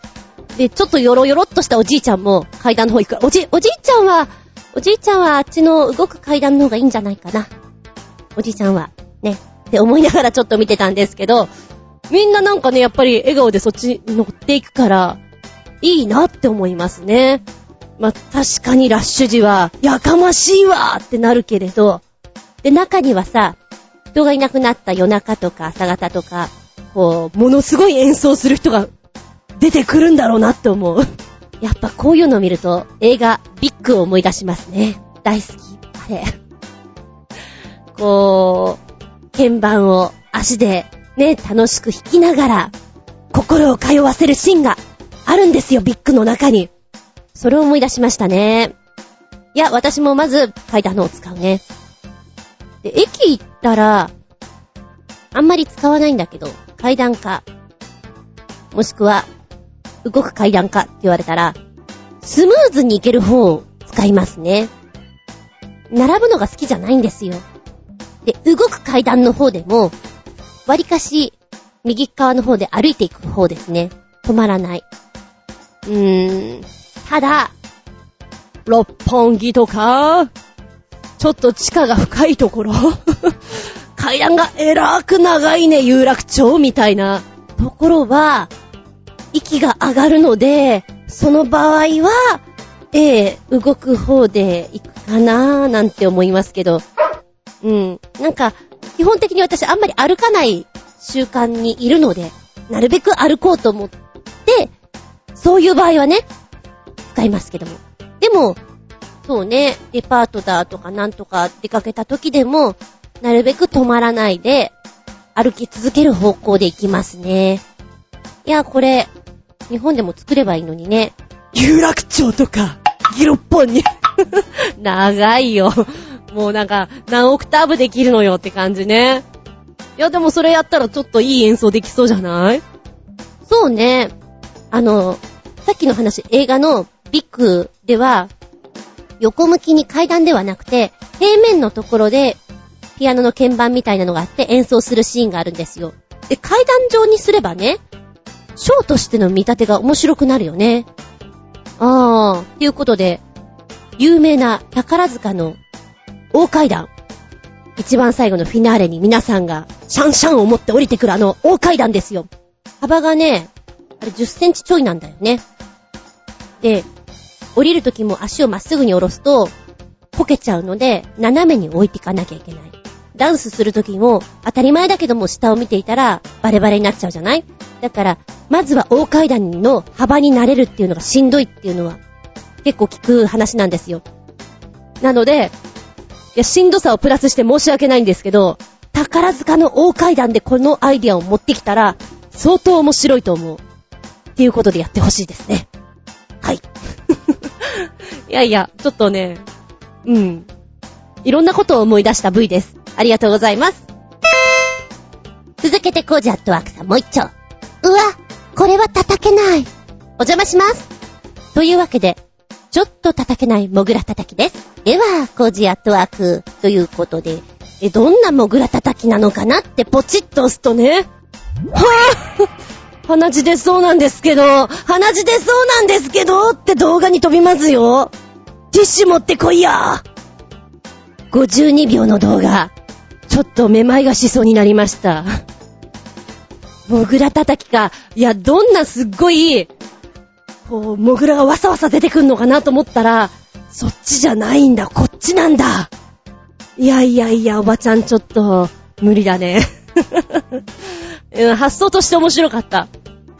で、ちょっとヨロヨロっとしたおじいちゃんも階段の方行くから、おじ、おじいちゃんは、おじいちゃんはあっちの動く階段の方がいいんじゃないかな。おじいちゃんは、ね、って思いながらちょっと見てたんですけど、みんななんかね、やっぱり笑顔でそっちに乗っていくから、いいなって思いますね。まあ、確かにラッシュ時は、やかましいわってなるけれど、で、中にはさ、人がいなくなった夜中とか朝方とか、こう、ものすごい演奏する人が出てくるんだろうなって思う。やっぱこういうのを見ると映画ビッグを思い出しますね。大好き。あれ。こう、鍵盤を足でね、楽しく弾きながら心を通わせるシーンがあるんですよ、ビッグの中に。それを思い出しましたね。いや、私もまず階段のを使うね。で、駅行ったら、あんまり使わないんだけど、階段か、もしくは動く階段かって言われたら、スムーズに行ける方を使いますね。並ぶのが好きじゃないんですよ。で、動く階段の方でも、割かし、右側の方で歩いていく方ですね。止まらない。うーん。ただ、六本木とか、ちょっと地下が深いところ 階段がえらく長いね、有楽町みたいなところは、息が上がるので、その場合は、ええ、動く方で行くかなーなんて思いますけど、うん。なんか、基本的に私あんまり歩かない習慣にいるので、なるべく歩こうと思って、そういう場合はね、使いますけども。でも、そうね、デパートだとかなんとか出かけた時でも、なるべく止まらないで、歩き続ける方向で行きますね。いや、これ、日本でも作ればいいのにね。有楽町とか、ギロッポンに 長いよ。もうなんか、何オクターブできるのよって感じね。いや、でもそれやったらちょっといい演奏できそうじゃない？そうね。あの、さっきの話、映画のビッグでは、横向きに階段ではなくて、平面のところで、ピアノの鍵盤みたいなのがあって演奏するシーンがあるんですよ。で、階段状にすればね、ショーとしての見立てが面白くなるよね。あー、ということで、有名な宝塚の大階段。一番最後のフィナーレに皆さんがシャンシャンを持って降りてくるあの大階段ですよ。幅がね、あれ10センチちょいなんだよね。で、降りるときも足をまっすぐに下ろすと、こけちゃうので、斜めに置いていかなきゃいけない。ダンスするときも、当たり前だけども下を見ていたら、バレバレになっちゃうじゃない？だから、まずは大階段の幅になれるっていうのがしんどいっていうのは、結構聞く話なんですよ。なので、いや、しんどさをプラスして申し訳ないんですけど、宝塚の大階段でこのアイディアを持ってきたら、相当面白いと思う。っていうことでやってほしいですね。はい。いやいや、ちょっとね、うん。いろんなことを思い出した V です。ありがとうございます。続けてコージアットワークさんもう一丁。うわ、これは叩けない。お邪魔します。というわけで、ちょっと叩けないモグラ叩きです。では、コジアットワークということで、え、どんなモグラ叩きなのかなってポチッと押すとね、はぁ鼻血出そうなんですけど、鼻血出そうなんですけどって動画に飛びますよ。ティッシュ持ってこいや !52 秒の動画。ちょっとめまいがしそうになりました。モグラ叩きか。いや、どんなすっごい、こう、モグラがわさわさ出てくんのかなと思ったら、そっちじゃないんだ、こっちなんだ。いやいやいや、おばちゃんちょっと、無理だね。発想として面白かった。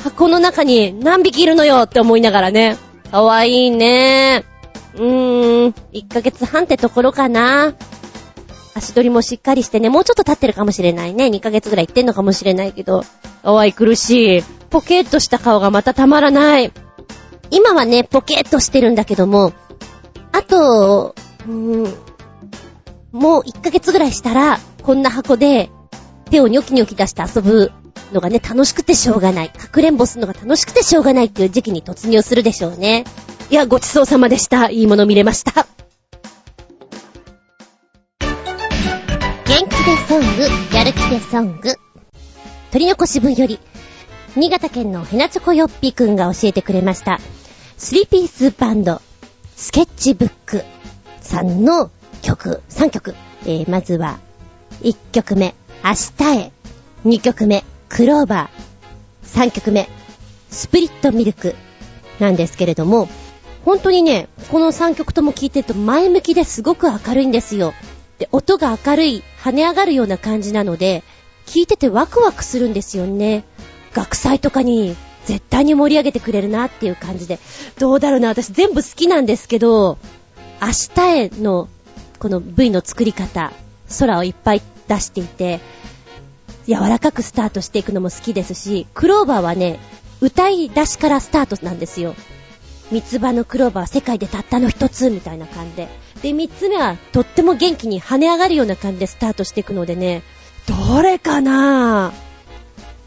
箱の中に何匹いるのよって思いながらね。かわいいね。うーん、1ヶ月半ってところかな。足取りもしっかりしてね、もうちょっと経ってるかもしれないね。2ヶ月ぐらい行ってんのかもしれないけど。かわい苦しい。ポケッとした顔がまたたまらない。今はね、ポケッとしてるんだけども、あと、うん、もう1ヶ月ぐらいしたら、こんな箱で手をニョキニョキ出して遊ぶのがね、楽しくてしょうがない。かくれんぼするのが楽しくてしょうがないっていう時期に突入するでしょうね。いや、ごちそうさまでした。いいもの見れました。元気でソング、やる気でソング。鳥の子し分より、新潟県のヘナチョコヨッピくんが教えてくれました。スリーピースバンド、スケッチブックさんの曲、3曲。えー、まずは、1曲目、明日へ。2曲目、クローバー。3曲目、スプリットミルク。なんですけれども、本当にね、この3曲とも聴いてると前向きですごく明るいんですよ。で、音が明るい、跳ね上がるような感じなので、聴いててワクワクするんですよね。学祭とかに絶対に盛り上げてくれるなっていう感じで。どうだろうな、私全部好きなんですけど、明日へのこの V の作り方、空をいっぱい出していて、柔らかくスタートしていくのも好きですし、クローバーはね、歌い出しからスタートなんですよ。三つ葉のクローバー世界でたったの一つみたいな感じで。で、三つ目はとっても元気に跳ね上がるような感じでスタートしていくのでね、どれかな？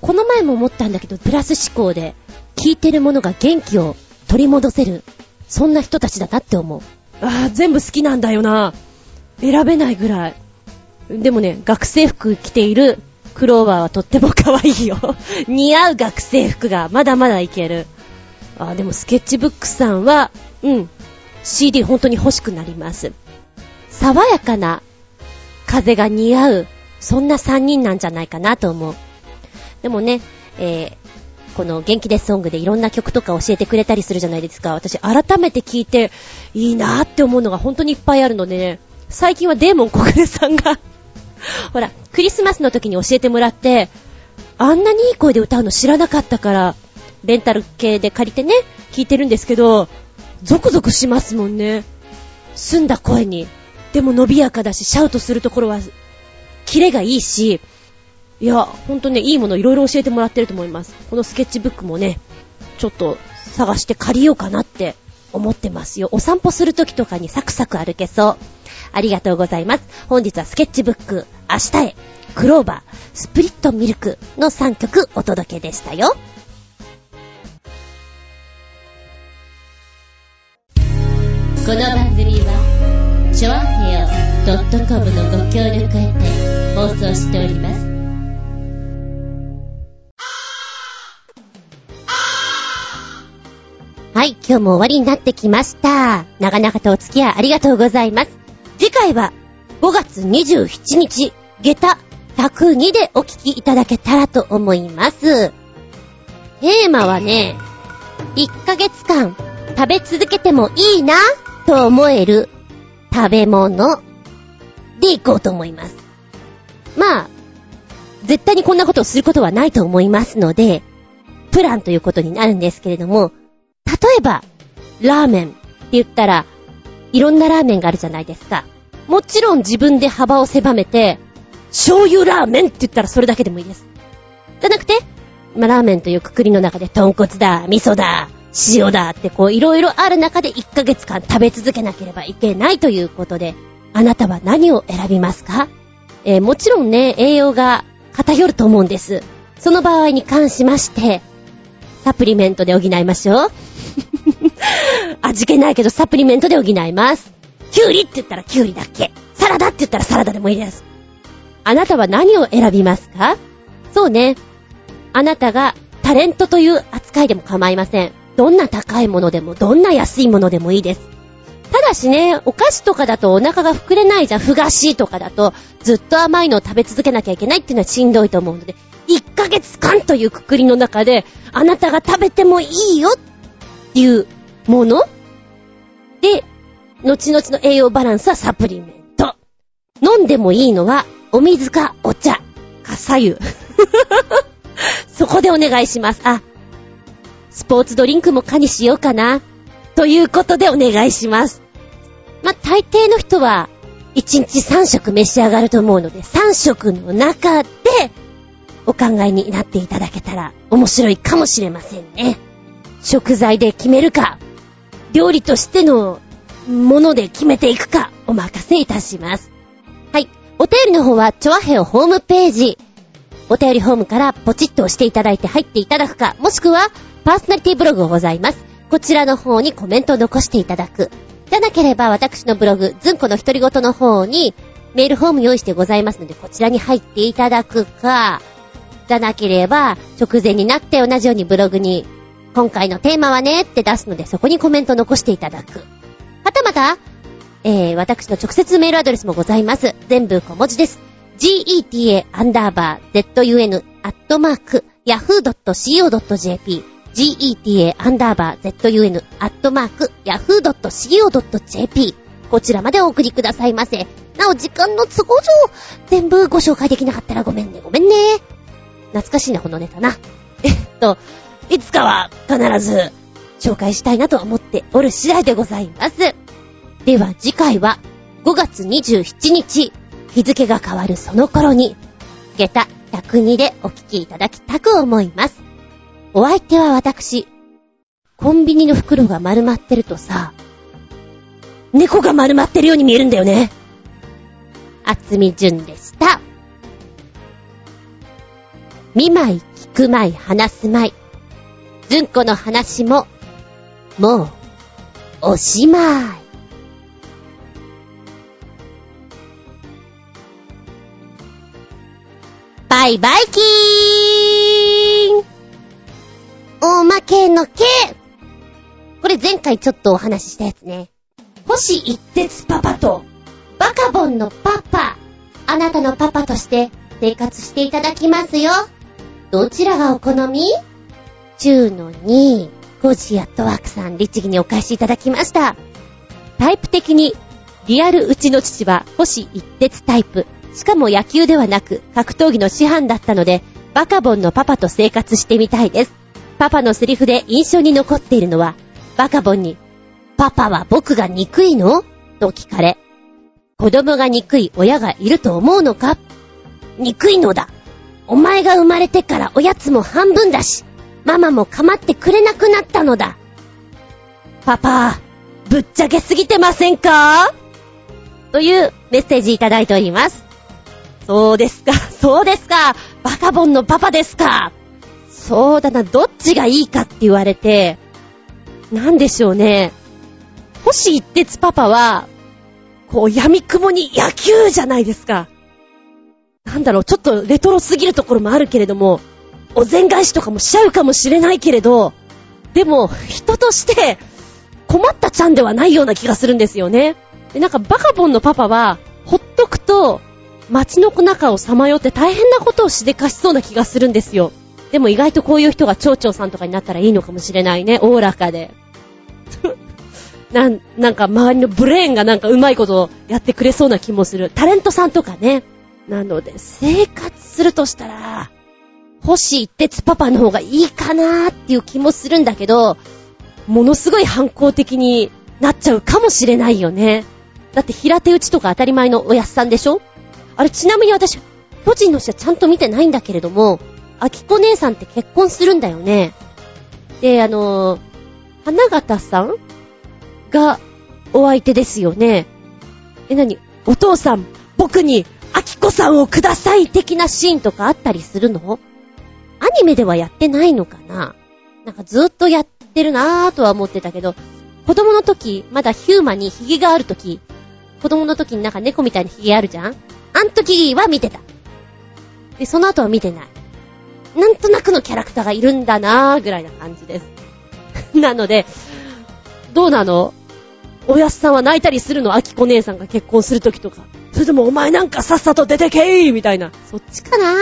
この前も思ったんだけど、プラス思考で、聴いてるものが元気を取り戻せる。そんな人たちだなって思う。ああ、全部好きなんだよな。選べないぐらい。でもね、学生服着ているクローバーはとっても可愛いよ。似合う学生服がまだまだいける。あ、でもスケッチブックさんは、うん、CD 本当に欲しくなります。爽やかな風が似合う、そんな3人なんじゃないかなと思う。でもね、えー、この元気ですソングでいろんな曲とか教えてくれたりするじゃないですか。私改めて聞いていいなーって思うのが本当にいっぱいあるのでね、最近はデーモン小暮さんが ほら、クリスマスの時に教えてもらって、あんなにいい声で歌うの知らなかったから、レンタル系で借りてね、聞いてるんですけど、ゾクゾクしますもんね。澄んだ声に。でも伸びやかだし、シャウトするところは、キレがいいし、いや、ほんとね、いいものいろいろ教えてもらってると思います。このスケッチブックもね、ちょっと探して借りようかなって思ってますよ。お散歩するときとかにサクサク歩けそう。ありがとうございます。本日はスケッチブック、明日へ、クローバー、スプリットミルクの3曲お届けでしたよ。この番組は、ちょあへよ .com のご協力へて放送しております。はい、今日も終わりになってきました。長々とお付き合いありがとうございます。次回は5月27日、下駄102でお聞きいただけたらと思います。テーマはね、1ヶ月間食べ続けてもいいなと思える食べ物でいこうと思います。まあ、絶対にこんなことをすることはないと思いますので、プランということになるんですけれども、例えば、ラーメンって言ったら、いろんなラーメンがあるじゃないですか。もちろん自分で幅を狭めて、醤油ラーメンって言ったらそれだけでもいいです。じゃなくて、まあ、ラーメンというくくりの中で豚骨だ、味噌だ、塩だってこういろいろある中で1ヶ月間食べ続けなければいけないということで、あなたは何を選びますか？えー、もちろんね、栄養が偏ると思うんです。その場合に関しまして、サプリメントで補いましょう。味気ないけどサプリメントで補います。キュウリって言ったらキュウリだっけ？サラダって言ったらサラダでもいいです。あなたは何を選びますか？そうね。あなたがタレントという扱いでも構いません。どんな高いものでも、どんな安いものでもいいです。ただしね、お菓子とかだとお腹が膨れないじゃん。ふがしいとかだと、ずっと甘いのを食べ続けなきゃいけないっていうのはしんどいと思うので、1ヶ月間というくくりの中で、あなたが食べてもいいよっていうもので、後々の栄養バランスはサプリメント。飲んでもいいのは、お水かお茶か左右。そこでお願いします。あ、スポーツドリンクも可にしようかな。ということでお願いします。まあ、大抵の人は、1日3食召し上がると思うので、3食の中で、お考えになっていただけたら面白いかもしれませんね。食材で決めるか、料理としてのもので決めていくか、お任せいたします。はい。お便りの方は、チョアヘオホームページ、お便りホームからポチッと押していただいて入っていただくか、もしくは、パーソナリティブログがございます。こちらの方にコメントを残していただく。じゃなければ、私のブログ、ズンコの独り言の方に、メールフォーム用意してございますので、こちらに入っていただくか、じゃなければ、直前になって同じようにブログに、今回のテーマはねって出すので、そこにコメント残していただく。はたまた、えー、私の直接メールアドレスもございます。全部小文字です。geta アンダーバー zun アットマーク yahoo.co.jp geta アンダーバー zun アットマーク yahoo.co.jp こちらまでお送りくださいませ。なお、時間の都合上、全部ご紹介できなかったらごめんね、ごめんね。懐かしいな、このネタな。えっと、いつかは必ず紹介したいなと思っておる次第でございます。では次回は5月27日、日付が変わるその頃に、下駄102でお聞きいただきたく思います。お相手は私、コンビニの袋が丸まってるとさ、猫が丸まってるように見えるんだよね。あつみじゅんでした。見舞い、聞く舞い、話す舞い。ずんこの話も、もう、おしまい。バイバイキーンおまけのけこれ前回ちょっとお話ししたやつね。星一徹パパと、バカボンのパパ、あなたのパパとして生活していただきますよ。どちらがお好み？中の2、ゴジアットワークさん、律儀にお返しいただきました。タイプ的に、リアルうちの父は星一徹タイプ。しかも野球ではなく、格闘技の師範だったので、バカボンのパパと生活してみたいです。パパのセリフで印象に残っているのは、バカボンに、パパは僕が憎いの？と聞かれ、子供が憎い親がいると思うのか憎いのだ。お前が生まれてからおやつも半分だし、ママも構ってくれなくなったのだ。パパ、ぶっちゃけすぎてませんか？というメッセージいただいております。そうですか、そうですか、バカボンのパパですか？そうだな、どっちがいいかって言われて、なんでしょうね。星一徹パパは、こう闇雲に野球じゃないですか。なんだろう、ちょっとレトロすぎるところもあるけれども、お膳返しとかもしちゃうかもしれないけれど、でも、人として、困ったちゃんではないような気がするんですよね。で、なんかバカボンのパパは、ほっとくと、街の中をさまよって大変なことをしでかしそうな気がするんですよ。でも意外とこういう人が町長さんとかになったらいいのかもしれないね。おおらかで。なん、なんか周りのブレーンがなんかうまいことやってくれそうな気もする。タレントさんとかね。なので、生活するとしたら、星一徹パパの方がいいかなーっていう気もするんだけど、ものすごい反抗的になっちゃうかもしれないよね。だって平手打ちとか当たり前のおやすさんでしょ？あれちなみに私、巨人の詩はちゃんと見てないんだけれども、あきこ姉さんって結婚するんだよね。で、あのー、花形さんがお相手ですよね。え、なにお父さん、僕にアキコさんをください的なシーンとかあったりするの？アニメではやってないのかな？なんかずっとやってるなぁとは思ってたけど、子供の時、まだヒューマにヒゲがある時、子供の時になんか猫みたいなヒゲあるじゃん？あん時は見てた。で、その後は見てない。なんとなくのキャラクターがいるんだなーぐらいな感じです。なので、どうなの？おやすさんは泣いたりするの？あきこ姉さんが結婚するときとか。それともお前なんかさっさと出てけーみたいな。そっちかな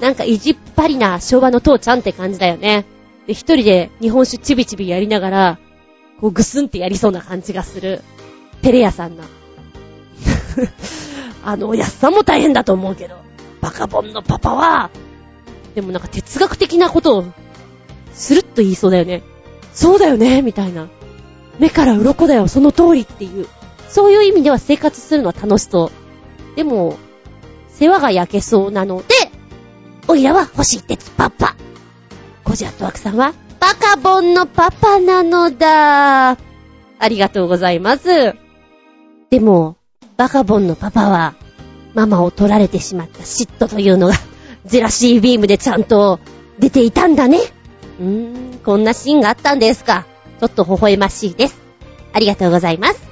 なんか意地っ張りな昭和の父ちゃんって感じだよね。で、一人で日本酒ちびちびやりながら、こうぐすんってやりそうな感じがする。テレ屋さんな。あの、おやすさんも大変だと思うけど、バカボンのパパは、でもなんか哲学的なことを、スルッと言いそうだよね。そうだよねみたいな。目から鱗だよ、その通りっていう。そういう意味では生活するのは楽しそう。でも、世話が焼けそうなので、おいらは星鉄パパ。コジアットワクさんは、バカボンのパパなのだ。ありがとうございます。でも、バカボンのパパは、ママを取られてしまった嫉妬というのが、ゼラシービームでちゃんと出ていたんだね。うーん、こんなシーンがあったんですか。ちょっと微笑ましいです。ありがとうございます。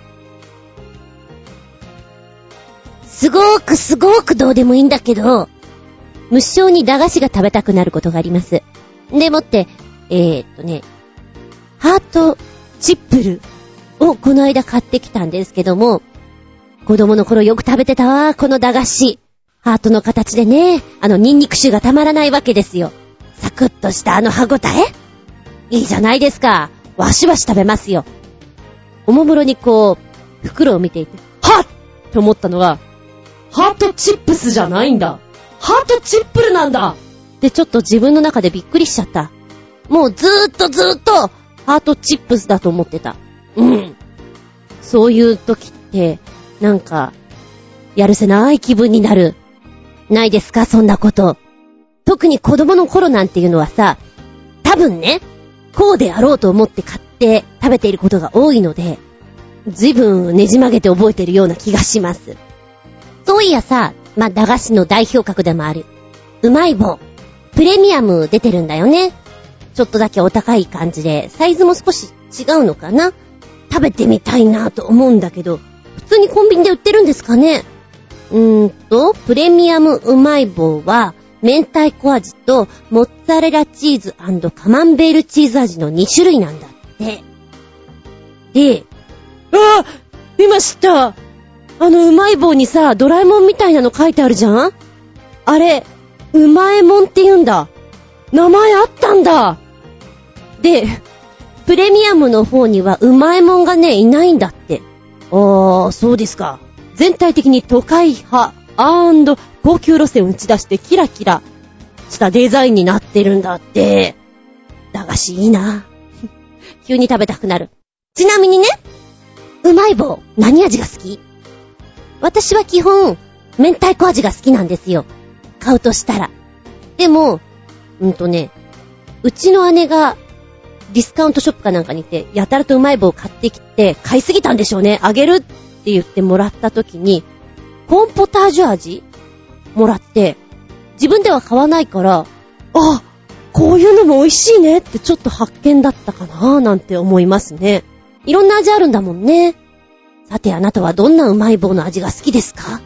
すごーくすごーくどうでもいいんだけど、無性に駄菓子が食べたくなることがあります。でもって、えー、っとね、ハートチップルをこの間買ってきたんですけども、子供の頃よく食べてたわ、この駄菓子。ハートの形でね、あのニンニク臭がたまらないわけですよ。サクッとしたあの歯ごたえ？いいじゃないですか。わしわし食べますよ。おもむろにこう、袋を見ていて、はっって思ったのは、ハートチップスじゃないんだ。ハートチップルなんだで、ちょっと自分の中でびっくりしちゃった。もうずーっとずーっと、ハートチップスだと思ってた。うん。そういう時って、なんか、やるせない気分になる。ないですかそんなこと。特に子供の頃なんていうのはさ、多分ね、こうであろうと思って買って食べていることが多いので、ずいぶんねじ曲げて覚えてるような気がします。そういやさ、まあ、駄菓子の代表格でもある。うまい棒。プレミアム出てるんだよね。ちょっとだけお高い感じで、サイズも少し違うのかな食べてみたいなと思うんだけど、普通にコンビニで売ってるんですかねうーんと、プレミアムうまい棒は、明太子味とモッツァレラチーズカマンベールチーズ味の2種類なんだって。で、あ今知ったあのうまい棒にさ、ドラえもんみたいなの書いてあるじゃん？あれ、うまえもんって言うんだ。名前あったんだ。で、プレミアムの方にはうまいもんがね、いないんだって。あー、そうですか。全体的に都会派、高級路線を打ち出してキラキラしたデザインになってるんだって。駄菓子いいな。急に食べたくなる。ちなみにね、うまい棒、何味が好き？私は基本、明太子味が好きなんですよ。買うとしたら。でも、うんとね、うちの姉がディスカウントショップかなんかに行って、やたらとうまい棒を買ってきて、買いすぎたんでしょうね。あげるってって言ってもらった時に、コーンポタージュ味？もらって、自分では買わないから、あ、こういうのも美味しいねってちょっと発見だったかななんて思いますね。いろんな味あるんだもんね。さてあなたはどんなうまい棒の味が好きですか？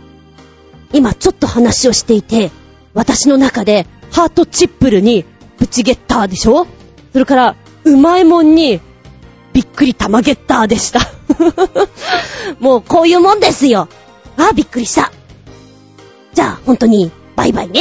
今ちょっと話をしていて、私の中でハートチップルにプチゲッターでしょ？それから、うまいもんにびっくり玉ゲッターでした。もうこういうもんですよ。ああ、びっくりした。じゃあ、本当に、バイバイね。